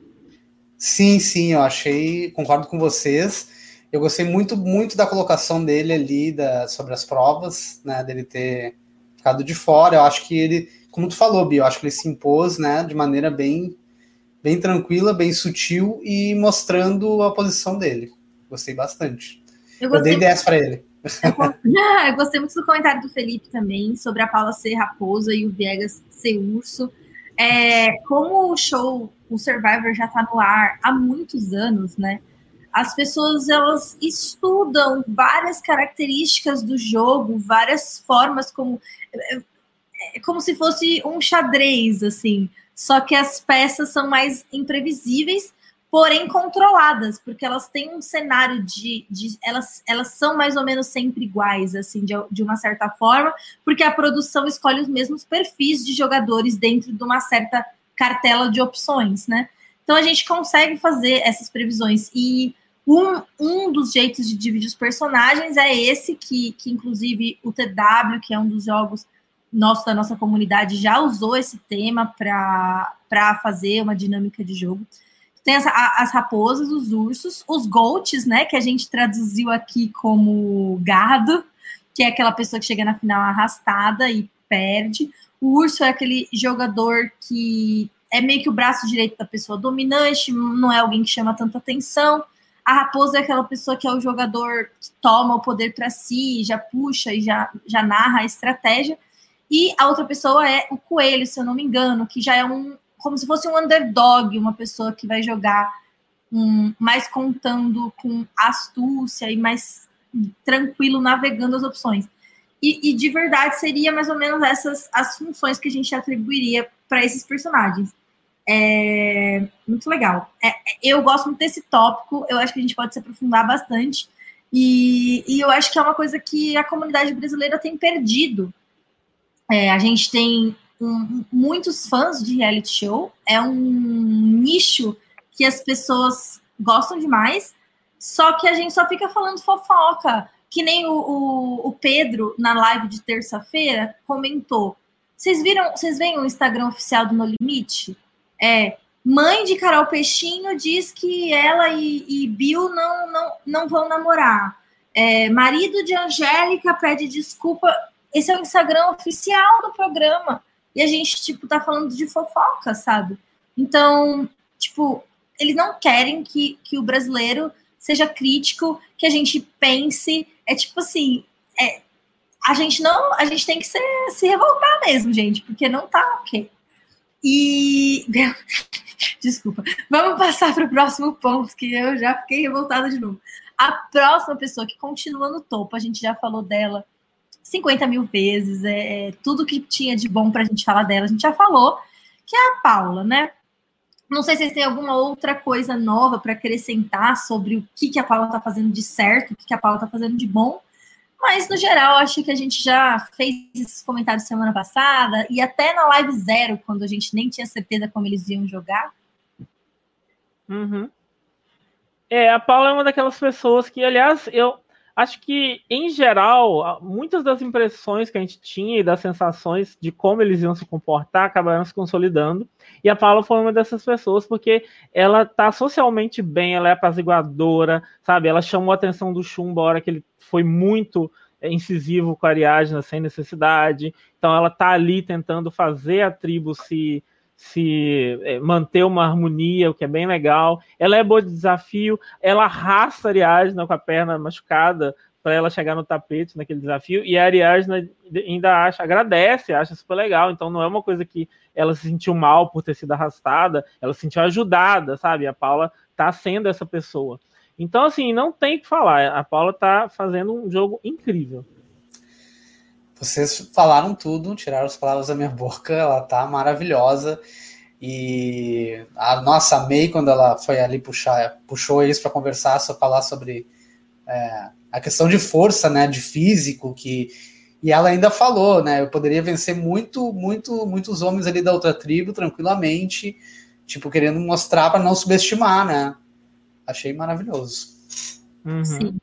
Sim, sim, eu achei, concordo com vocês. Eu gostei muito, muito da colocação dele ali da, sobre as provas, né? Dele ter ficado de fora. Eu acho que ele, como tu falou, Bia, eu acho que ele se impôs, né? De maneira bem, bem tranquila, bem sutil e mostrando a posição dele. Gostei bastante. Eu, gostei eu dei 10 para ele. Eu, gostei muito do comentário do Felipe também sobre a Paula ser raposa e o Viegas ser urso. É, como o show, o Survivor já está no ar há muitos anos, né? as pessoas elas estudam várias características do jogo, várias formas como é como se fosse um xadrez assim, só que as peças são mais imprevisíveis, porém controladas, porque elas têm um cenário de, de elas, elas são mais ou menos sempre iguais assim, de, de uma certa forma, porque a produção escolhe os mesmos perfis de jogadores dentro de uma certa cartela de opções, né? Então a gente consegue fazer essas previsões e um, um dos jeitos de dividir os personagens é esse, que, que inclusive o TW, que é um dos jogos nosso da nossa comunidade, já usou esse tema para fazer uma dinâmica de jogo. Tem as, as, raposas, os ursos, os goats, né? Que a gente traduziu aqui como gado, que é aquela pessoa que chega na final arrastada e perde. O urso é aquele jogador que é meio que o braço direito da pessoa dominante, não é alguém que chama tanta atenção. A raposa é aquela pessoa que é o jogador que toma o poder para si, já puxa e já, já narra a estratégia. E a outra pessoa é o coelho, se eu não me engano, que já é um como se fosse um underdog, uma pessoa que vai jogar um, mais contando com astúcia e mais tranquilo navegando as opções. E, e, de verdade seria mais ou menos essas as funções que a gente atribuiria para esses personagens. É muito legal. É, eu gosto muito desse tópico, eu acho que a gente pode se aprofundar bastante. E, e eu acho que é uma coisa que a comunidade brasileira tem perdido. É, a gente tem um, muitos fãs de reality show, é um nicho que as pessoas gostam demais, só que a gente só fica falando fofoca. Que nem o, o, o Pedro, na live de terça-feira, comentou. Vocês viram, vocês veem o Instagram oficial do No Limite? É, mãe de Carol Peixinho diz que ela e, e Bill não, não, não vão namorar. É, marido de Angélica pede desculpa. Esse é o Instagram oficial do programa. E a gente, tipo, tá falando de fofoca, sabe? Então, tipo, eles não querem que, que o brasileiro seja crítico, que a gente pense. É tipo assim, é, a gente não. A gente tem que ser, se revoltar mesmo, gente, porque não tá ok. E. Desculpa. Vamos passar para o próximo ponto, que eu já fiquei revoltada de novo. A próxima pessoa que continua no topo, a gente já falou dela 50 mil vezes, é, é tudo que tinha de bom para a gente falar dela, a gente já falou, que é a Paula, né? Não sei se vocês têm alguma outra coisa nova para acrescentar sobre o que, que a Paula está fazendo de certo, o que, que a Paula está fazendo de bom, Mas, no geral, acho que a gente já fez esses comentários semana passada e até na live zero, quando a gente nem tinha certeza como eles iam jogar. Uhum. É, a Paula é uma daquelas pessoas que, aliás, eu acho que, em geral, muitas das impressões que a gente tinha e das sensações de como eles iam se comportar acabaram se consolidando. E a Paula foi uma dessas pessoas porque ela tá socialmente bem, ela é apaziguadora, sabe? Ela chamou a atenção do Chumbo hora que ele foi muito é, incisivo com a Ariadna sem necessidade. Então ela tá ali tentando fazer a tribo se se é, manter uma harmonia, o que é bem legal. Ela é boa de desafio, ela arrasta a Ariadna com a perna machucada para ela chegar no tapete naquele desafio, e a Ariadna ainda acha, agradece, acha super legal, então não é uma coisa que ela se sentiu mal por ter sido arrastada, ela se sentiu ajudada, sabe? A Paula tá sendo essa pessoa. Então, assim, não tem o que falar, a Paula tá fazendo um jogo incrível. Vocês falaram tudo, tiraram as palavras da minha boca, ela tá maravilhosa. E a nossa May, quando ela foi ali puxar, puxou eles para conversar, só falar sobre é, a questão de força, né, de físico, que e ela ainda falou, né, eu poderia vencer muito, muito, muitos homens ali da outra tribo tranquilamente, tipo querendo mostrar para não subestimar, né? Achei maravilhoso. Uhum. Sim.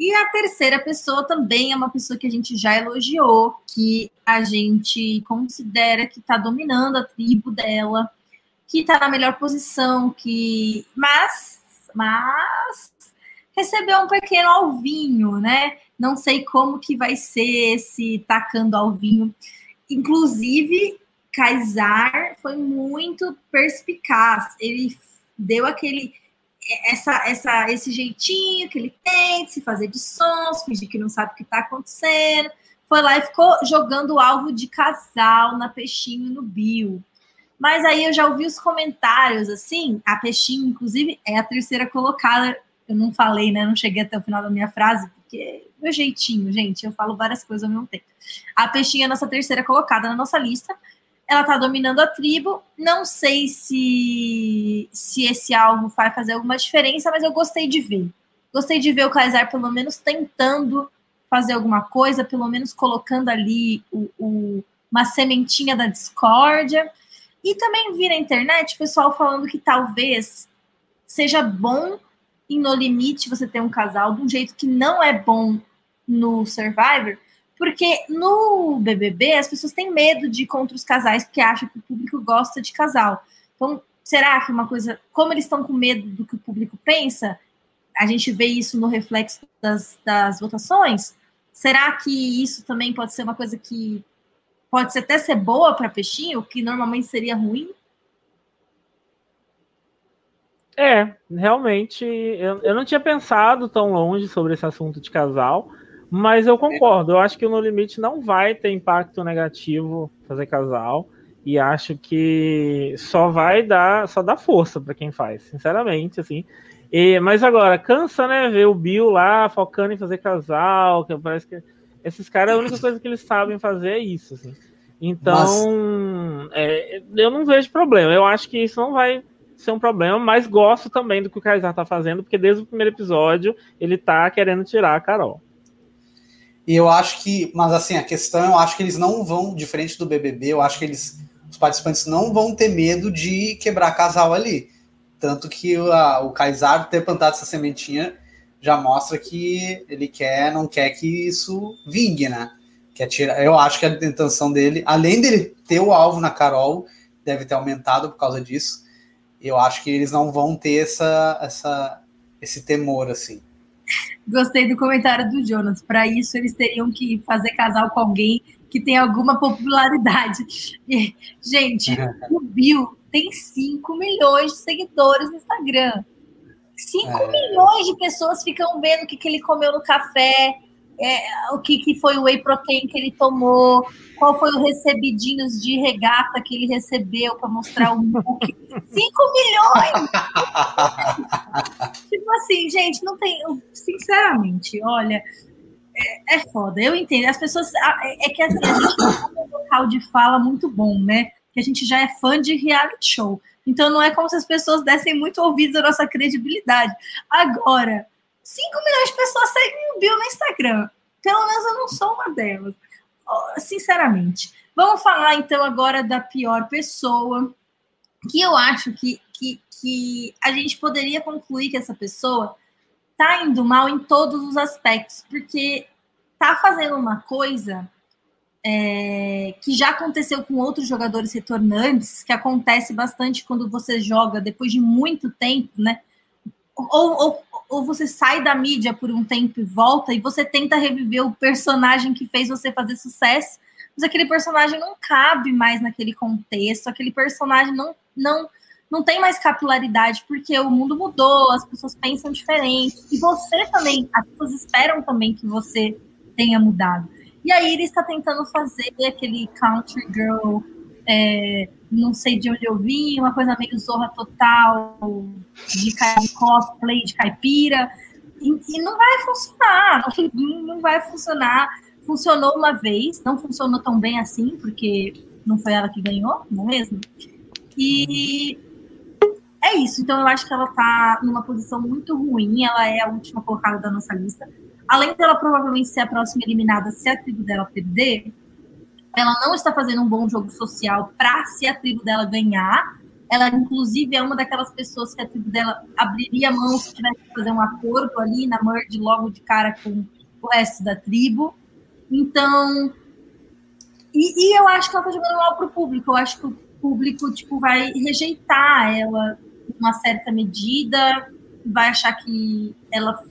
E a terceira pessoa também é uma pessoa que a gente já elogiou, que a gente considera que está dominando a tribo dela, que está na melhor posição, que mas mas recebeu um pequeno alvinho, né? Não sei como que vai ser esse tacando alvinho. Inclusive, Kaysar foi muito perspicaz. Ele deu aquele essa, essa, esse jeitinho que ele tem de se fazer de sons, fingir que não sabe o que está acontecendo. Foi lá e ficou jogando o alvo de casal na Peixinho no Bill. Mas aí eu já ouvi os comentários assim, a Peixinho, inclusive, é a terceira colocada. Eu não falei, né? Não cheguei até o final da minha frase, porque é meu jeitinho, gente, eu falo várias coisas ao mesmo tempo. A Peixinho é a nossa terceira colocada na nossa lista ela tá dominando a tribo. Não sei se, se esse alvo vai fazer alguma diferença, mas eu gostei de ver. Gostei de ver o Kaysar pelo menos tentando fazer alguma coisa, pelo menos colocando ali o, o, uma sementinha da discórdia. E também vi na internet pessoal falando que talvez seja bom em No Limite você ter um casal de um jeito que não é bom no Survivor, porque no BBB as pessoas têm medo de ir contra os casais porque acham que o público gosta de casal. Então, será que uma coisa, como eles estão com medo do que o público pensa, a gente vê isso no reflexo das, das votações? Será que isso também pode ser uma coisa que pode até ser boa para peixinho, que normalmente seria ruim? É, realmente, eu, eu não tinha pensado tão longe sobre esse assunto de casal, mas eu concordo, eu acho que o No Limite não vai ter impacto negativo fazer casal. E acho que só vai dar, só dá força para quem faz, sinceramente, assim. E, mas agora, cansa, né, ver o Bill lá focando em fazer casal, que parece que esses caras, a única coisa que eles sabem fazer é isso, assim. Então, mas... é, eu não vejo problema. Eu acho que isso não vai ser um problema, mas gosto também do que o Kaysar tá fazendo, porque desde o primeiro episódio ele tá querendo tirar a Carol. E eu acho que, mas assim, a questão, eu acho que eles não vão, diferente do BBB, eu acho que eles, os participantes não vão ter medo de quebrar casal ali. Tanto que a, o Kaysar ter plantado essa sementinha já mostra que ele quer, não quer que isso vingue, né? Quer tirar, eu acho que a intenção dele, além dele ter o alvo na Carol, deve ter aumentado por causa disso. Eu acho que eles não vão ter essa, essa, esse temor, assim. Gostei do comentário do Jonas. Para isso, eles teriam que fazer casal com alguém que tem alguma popularidade. Gente, o Bill tem 5 milhões de seguidores no Instagram. 5 é... milhões de pessoas ficam vendo o que, que ele comeu no café, é, o que, que foi o whey protein que ele tomou, qual foi o recebidinhos de regata que ele recebeu para mostrar o book. 5 milhões! tipo assim, gente, não tem. Sinceramente, olha, é, é, foda. Eu entendo. As pessoas. É, é que assim, a gente tem um local de fala muito bom, né? Que a gente já é fã de reality show. Então não é como se as pessoas dessem muito ouvidos à nossa credibilidade. Agora, 5 milhões de pessoas seguem o Bill no Instagram. Pelo menos eu não sou uma delas. Sinceramente. Vamos falar então agora da pior pessoa, que eu acho que, que, que a gente poderia concluir que essa pessoa tá indo mal em todos os aspectos, porque tá fazendo uma coisa é, que já aconteceu com outros jogadores retornantes, que acontece bastante quando você joga depois de muito tempo, né? Ou, ou, ou você sai da mídia por um tempo e volta, e você tenta reviver o personagem que fez você fazer sucesso, mas aquele personagem não cabe mais naquele contexto, aquele personagem não, não, não tem mais capilaridade, porque o mundo mudou, as pessoas pensam diferente, e você também, as pessoas esperam também que você tenha mudado. E aí ele está tentando fazer aquele country girl, é, não sei de onde eu vim, uma coisa meio zorra total, de, cosplay, de caipira. E, e não vai funcionar, não, não vai funcionar. Funcionou uma vez, não funcionou tão bem assim, porque não foi ela que ganhou, não é mesmo? E é isso. Então eu acho que ela tá numa posição muito ruim. Ela é a última colocada da nossa lista além dela provavelmente ser a próxima eliminada se a tribo dela perder, ela não está fazendo um bom jogo social para se a tribo dela ganhar. Ela, inclusive, é uma daquelas pessoas que a tribo dela abriria mão se tivesse que fazer um acordo ali na merge logo de cara com o resto da tribo. Então. E, e eu acho que ela está jogando mal para o público. Eu acho que o público tipo, vai rejeitar ela em uma certa medida, vai achar que ela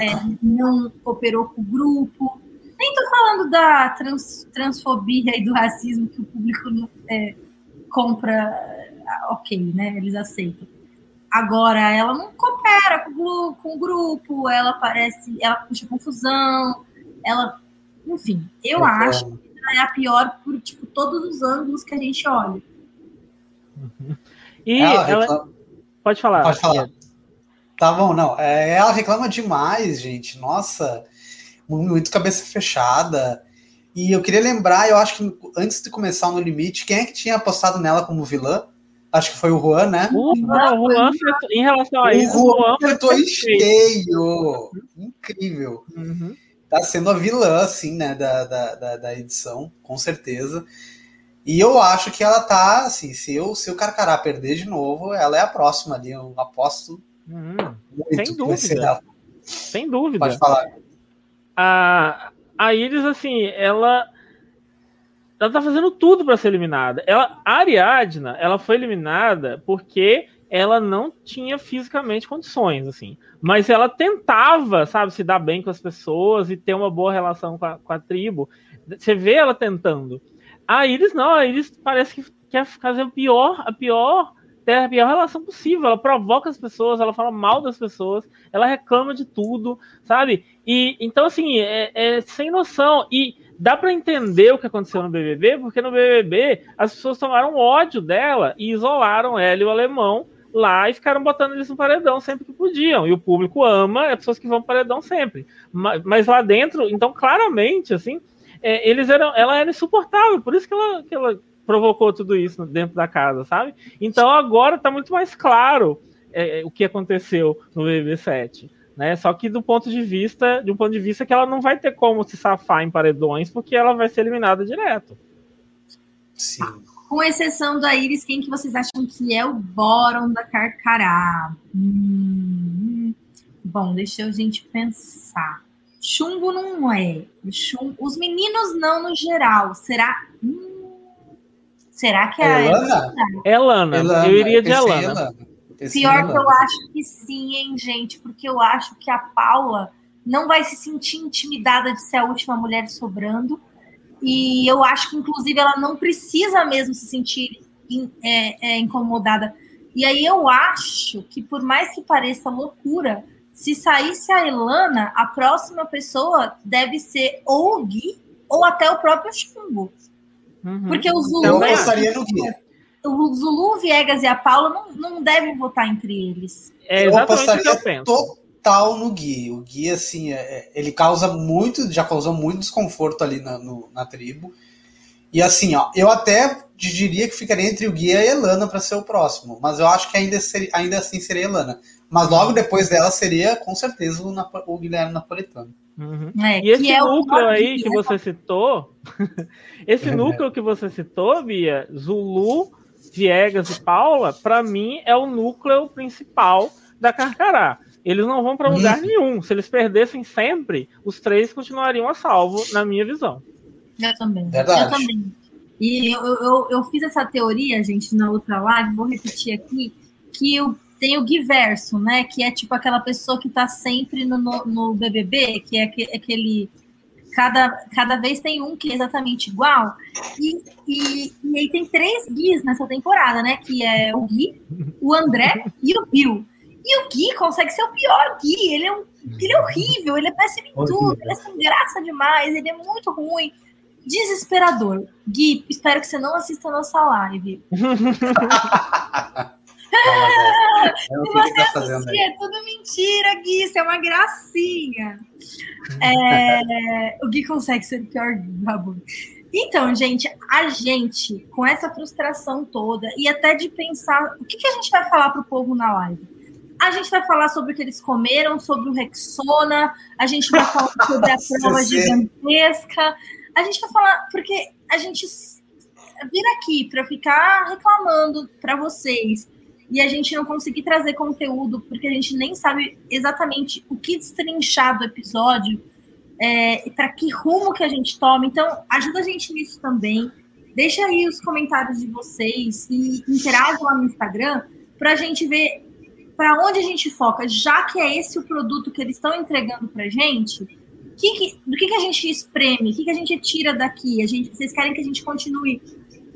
é, não cooperou com o grupo. Nem estou falando da trans, transfobia e do racismo que o público é, compra, ok, né? Eles aceitam. Agora, ela não coopera com, com o grupo, ela parece, ela puxa confusão, ela, enfim, eu é acho bom. que ela é a pior por tipo, todos os ângulos que a gente olha. Uhum. E ela, ela... Pode falar. Pode falar. Tá bom, não. É, ela reclama demais, gente. Nossa, muito cabeça fechada. E eu queria lembrar, eu acho que antes de começar no limite, quem é que tinha apostado nela como vilã? Acho que foi o Juan, né? O Juan, o Juan em relação a isso, o Juan acertou em cheio. Incrível. Uhum. Tá sendo a vilã, assim, né, da, da, da, da, edição, com certeza. E eu acho que ela tá, assim, se, eu, se o Carcará perder de novo, ela é a próxima ali. Eu aposto Hum, sem dúvida. Sem dúvida. Pode falar. A, a Iris, assim, ela. Ela tá fazendo tudo para ser eliminada. Ela, a Ariadna, ela foi eliminada porque ela não tinha fisicamente condições, assim. Mas ela tentava, sabe, se dar bem com as pessoas e ter uma boa relação com a, com a tribo. Você vê ela tentando. A Iris não, a Iris parece que quer fazer o pior, a pior ter a pior relação possível. Ela provoca as pessoas, ela fala mal das pessoas, ela reclama de tudo, sabe? E então, assim, é, é sem noção. E dá para entender o que aconteceu no BBB, porque no BBB as pessoas tomaram ódio dela e isolaram ela e o alemão lá e ficaram botando eles no paredão sempre que podiam. E o público ama as pessoas que vão paredão sempre. Mas, mas lá dentro, então, claramente, assim, é, eles eram, ela era insuportável, por isso que ela, que ela provocou tudo isso dentro da casa, sabe? Então agora está muito mais claro é, é o que aconteceu no BB7. Né? Só que do ponto de vista, de um ponto de vista que ela não vai ter como se safar em paredões, porque ela vai ser eliminada direto. Sim. Com exceção da Iris, quem que vocês acham que é o Boron da Carcará? Hum, bom, deixa a gente pensar. Chumbo não é. Chumbo, os meninos não no geral. Será? Hum, Será que é a Elana? Elana, Elana. eu iria de Elana. Elana. Pior que eu acho que sim, hein, gente, porque eu acho que a Paula não vai se sentir intimidada de ser a última mulher sobrando. E eu acho que, inclusive, ela não precisa mesmo se sentir in, é, é, incomodada. E aí eu acho que, por mais que pareça loucura, se saísse a Elana, a próxima pessoa deve ser ou o Gui ou até o próprio Chumbo. Uhum. Porque o Zulu. Eu gostaria no Guia. O Zulu, o Viegas e a Paula não, não devem votar entre eles. É eu apostaria o que eu total no Gui. O Gui, assim, é, é, ele causa muito, já causou muito desconforto ali na, no, na tribo. E assim, ó, eu até diria que ficaria entre o Gui e a Elana para ser o próximo, mas eu acho que ainda, ser, ainda assim seria a Elana. Mas logo depois dela seria, com certeza, o, Napo o Guilherme Napolitano. Uhum. É, e esse é núcleo aí que você citou, esse núcleo que você citou, Bia, Zulu, Viegas e Paula, para mim é o núcleo principal da Carcará. Eles não vão para lugar uhum. nenhum. Se eles perdessem sempre, os três continuariam a salvo, na minha visão. Eu também. Verdade. Eu também. E eu, eu, eu fiz essa teoria, gente, na outra live, vou repetir aqui, que o tem o Guiverso, né? Que é tipo aquela pessoa que tá sempre no, no, no BBB, que é aquele. Cada, cada vez tem um que é exatamente igual. E, e, e aí tem três Guis nessa temporada, né? Que é o Gui, o André e o Bill. E o Gui consegue ser o pior Gui. Ele é, um, ele é horrível, ele é péssimo em tudo, ele é sem graça demais, ele é muito ruim. Desesperador. Gui, espero que você não assista a nossa live. É o que você tá fazendo aí. É tudo mentira, Gui. Isso é uma gracinha. É, o Gui consegue ser o pior babu. Então, gente, a gente, com essa frustração toda, e até de pensar o que, que a gente vai falar para o povo na live? A gente vai falar sobre o que eles comeram, sobre o Rexona, a gente vai falar sobre a prova gigantesca, a gente vai falar, porque a gente vir aqui para ficar reclamando para vocês e a gente não conseguir trazer conteúdo, porque a gente nem sabe exatamente o que destrinchar do episódio é, para que rumo que a gente toma. Então, ajuda a gente nisso também. Deixa aí os comentários de vocês e interajam lá no Instagram para a gente ver para onde a gente foca, já que é esse o produto que eles estão entregando para gente. Que que, do que, que a gente espreme? O que, que a gente tira daqui? A gente, vocês querem que a gente continue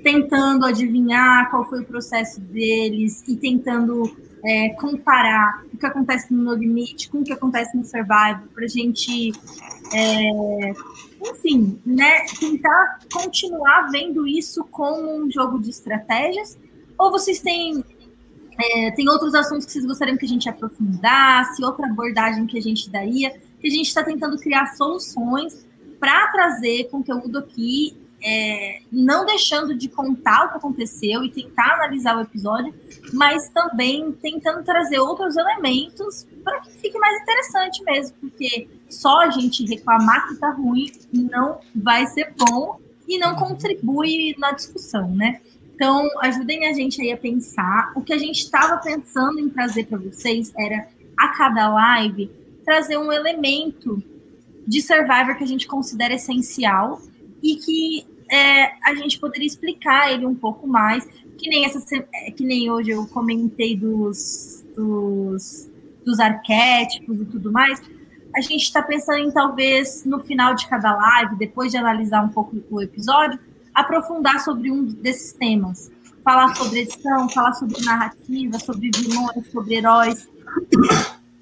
tentando adivinhar qual foi o processo deles e tentando é, comparar o que acontece no No Limite com o que acontece no Survival, para a gente, é, enfim, né, tentar continuar vendo isso como um jogo de estratégias? Ou vocês têm, é, tem outros assuntos que vocês gostariam que a gente aprofundasse, outra abordagem que a gente daria? Que a gente está tentando criar soluções para trazer conteúdo aqui é, não deixando de contar o que aconteceu e tentar analisar o episódio, mas também tentando trazer outros elementos para que fique mais interessante mesmo, porque só a gente reclamar que tá ruim não vai ser bom e não contribui na discussão, né? Então, ajudem a gente aí a pensar. O que a gente estava pensando em trazer para vocês era a cada live trazer um elemento de Survivor que a gente considera essencial e que é, a gente poderia explicar ele um pouco mais, que nem essa é, que nem hoje eu comentei dos, dos, dos arquétipos e tudo mais. A gente está pensando em talvez no final de cada live, depois de analisar um pouco o episódio, aprofundar sobre um desses temas. Falar sobre edição, falar sobre narrativa, sobre vilões, sobre heróis,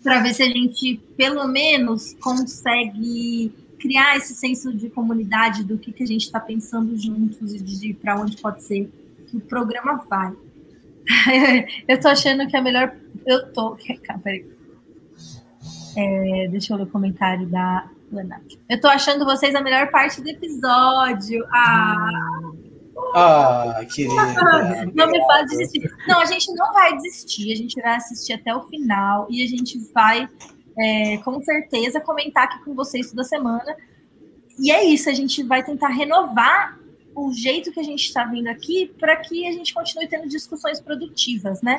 para ver se a gente, pelo menos, consegue criar esse senso de comunidade do que, que a gente está pensando juntos e de, para onde pode ser que o programa vai. eu tô achando que a melhor. Eu tô. Peraí. É, deixa eu ler o comentário da Lana. Eu tô achando vocês a melhor parte do episódio. Ah! Ah, querida. Não me faz desistir. Não, a gente não vai desistir. A gente vai assistir até o final e a gente vai é, com certeza comentar aqui com vocês toda semana. E é isso, a gente vai tentar renovar o jeito que a gente está vindo aqui para que a gente continue tendo discussões produtivas, né?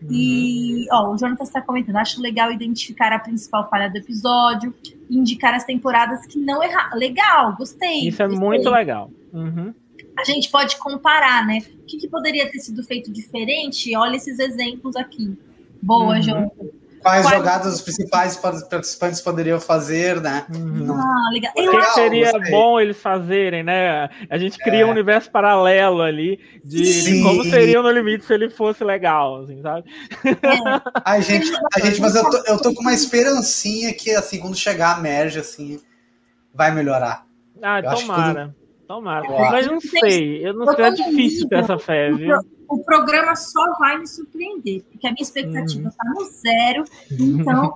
Uhum. E ó, o Jonathan está comentando, acho legal identificar a principal falha do episódio, indicar as temporadas que não erraram. Legal, gostei. Isso é gostei. muito legal. Uhum. A gente pode comparar, né? O que, que, poderia ter sido feito diferente? Olha esses exemplos aqui. Boa, uhum. Jonathan. Quais Quais... jogadas os principais participantes poderiam fazer, né? Uhum. Ah, legal. O que seria gostei. bom eles fazerem, né? A gente cria é. um universo paralelo ali de, de, como seria no limite se ele fosse legal, assim, sabe? É. Ai, gente, a gente, mas eu tô, eu tô com uma esperancinha que, assim, quando chegar a merge, assim, vai melhorar. Ah, eu tomara. Tomara. Mas não sei, eu não sei, é difícil ter essa fé, viu? O programa só vai me surpreender, porque a minha expectativa está uhum. no zero. Então,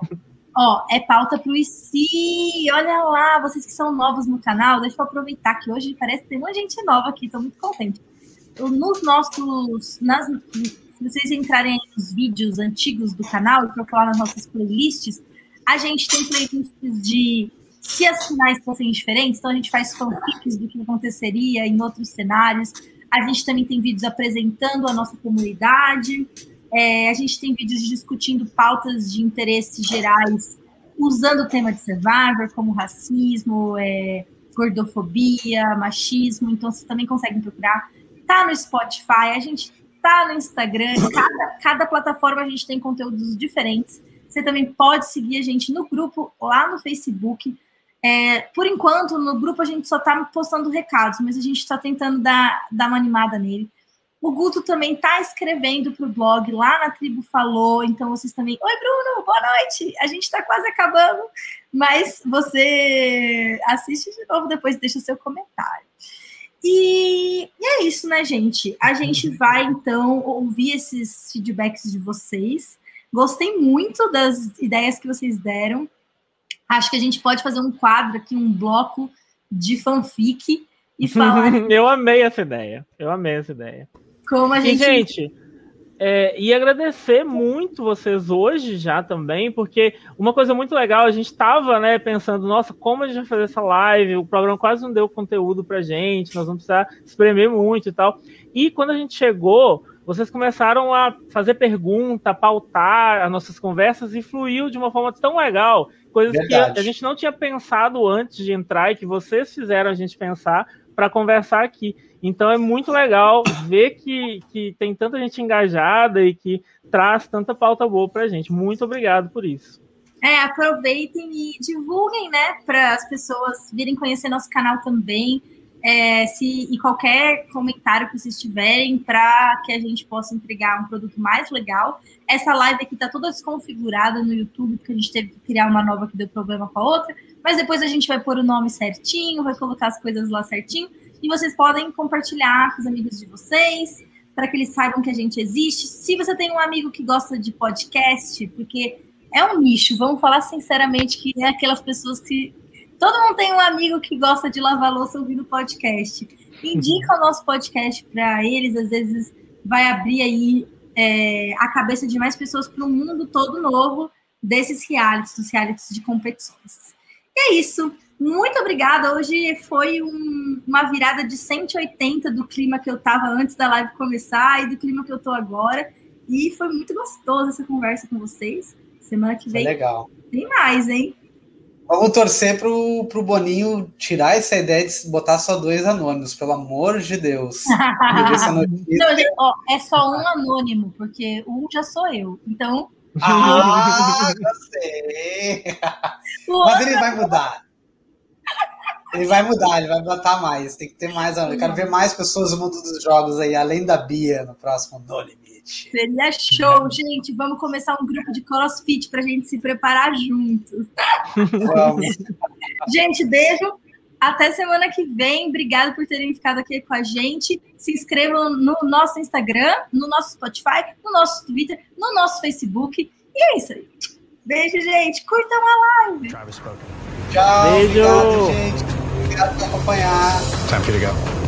ó, é pauta para o IC. Olha lá, vocês que são novos no canal, deixa eu aproveitar que hoje parece que tem uma gente nova aqui, estou muito contente. Nos nossos, nas, se vocês entrarem nos vídeos antigos do canal e procurar nas nossas playlists, a gente tem playlists de se as finais fossem diferentes, então a gente faz fanfics do que aconteceria em outros cenários. A gente também tem vídeos apresentando a nossa comunidade. É, a gente tem vídeos discutindo pautas de interesses gerais, usando o tema de Survivor, como racismo, é, gordofobia, machismo. Então, vocês também conseguem procurar. Tá no Spotify, a gente tá no Instagram. Cada, cada plataforma a gente tem conteúdos diferentes. Você também pode seguir a gente no grupo lá no Facebook. É, por enquanto, no grupo a gente só está postando recados, mas a gente está tentando dar, dar uma animada nele. O Guto também está escrevendo para o blog lá na Tribo Falou, então vocês também. Oi, Bruno, boa noite! A gente está quase acabando, mas você assiste de novo depois deixa seu comentário. E, e é isso, né, gente? A gente vai então ouvir esses feedbacks de vocês. Gostei muito das ideias que vocês deram. Acho que a gente pode fazer um quadro aqui, um bloco de fanfic e falar. eu amei essa ideia. Eu amei essa ideia. Como a gente. E, gente, é, e agradecer muito vocês hoje já também, porque uma coisa muito legal, a gente estava né, pensando, nossa, como a gente vai fazer essa live? O programa quase não deu conteúdo pra gente, nós vamos precisar espremer muito e tal. E quando a gente chegou, vocês começaram a fazer pergunta, pautar as nossas conversas e fluiu de uma forma tão legal, coisas Verdade. que a gente não tinha pensado antes de entrar e que vocês fizeram a gente pensar para conversar aqui. Então é muito legal ver que, que tem tanta gente engajada e que traz tanta pauta boa para a gente. Muito obrigado por isso. É, aproveitem e divulguem, né, para as pessoas virem conhecer nosso canal também é, se e qualquer comentário que vocês tiverem para que a gente possa entregar um produto mais legal. Essa live aqui está toda desconfigurada no YouTube, porque a gente teve que criar uma nova que deu problema com a outra, mas depois a gente vai pôr o nome certinho, vai colocar as coisas lá certinho, e vocês podem compartilhar com os amigos de vocês, para que eles saibam que a gente existe. Se você tem um amigo que gosta de podcast, porque é um nicho, vamos falar sinceramente que é aquelas pessoas que Todo mundo tem um amigo que gosta de lavar louça ouvindo podcast. Indica o nosso podcast para eles, às vezes vai abrir aí é, a cabeça de mais pessoas para um mundo todo novo desses realities, dos realities de competições. E é isso. Muito obrigada. Hoje foi um, uma virada de 180 do clima que eu estava antes da live começar e do clima que eu estou agora. E foi muito gostoso essa conversa com vocês. Semana que vem. Foi legal. Tem mais, hein? Vamos torcer pro, pro Boninho tirar essa ideia de botar só dois anônimos, pelo amor de Deus. Não, gente, ó, é só um anônimo, porque um já sou eu. Então. Ah, eu sei. Mas ele vai mudar. Ele vai mudar, ele vai botar mais. Tem que ter mais. Eu quero ver mais pessoas no mundo dos jogos aí, além da Bia, no próximo No Limite. Seria show, gente. Vamos começar um grupo de crossfit pra gente se preparar juntos. Vamos. gente, beijo. Até semana que vem. Obrigado por terem ficado aqui com a gente. Se inscrevam no nosso Instagram, no nosso Spotify, no nosso Twitter, no nosso Facebook. E é isso aí. Beijo, gente. Curtam a live. Tchau. Beijo. Obrigado, gente. Obrigado por acompanhar. Time for you to go.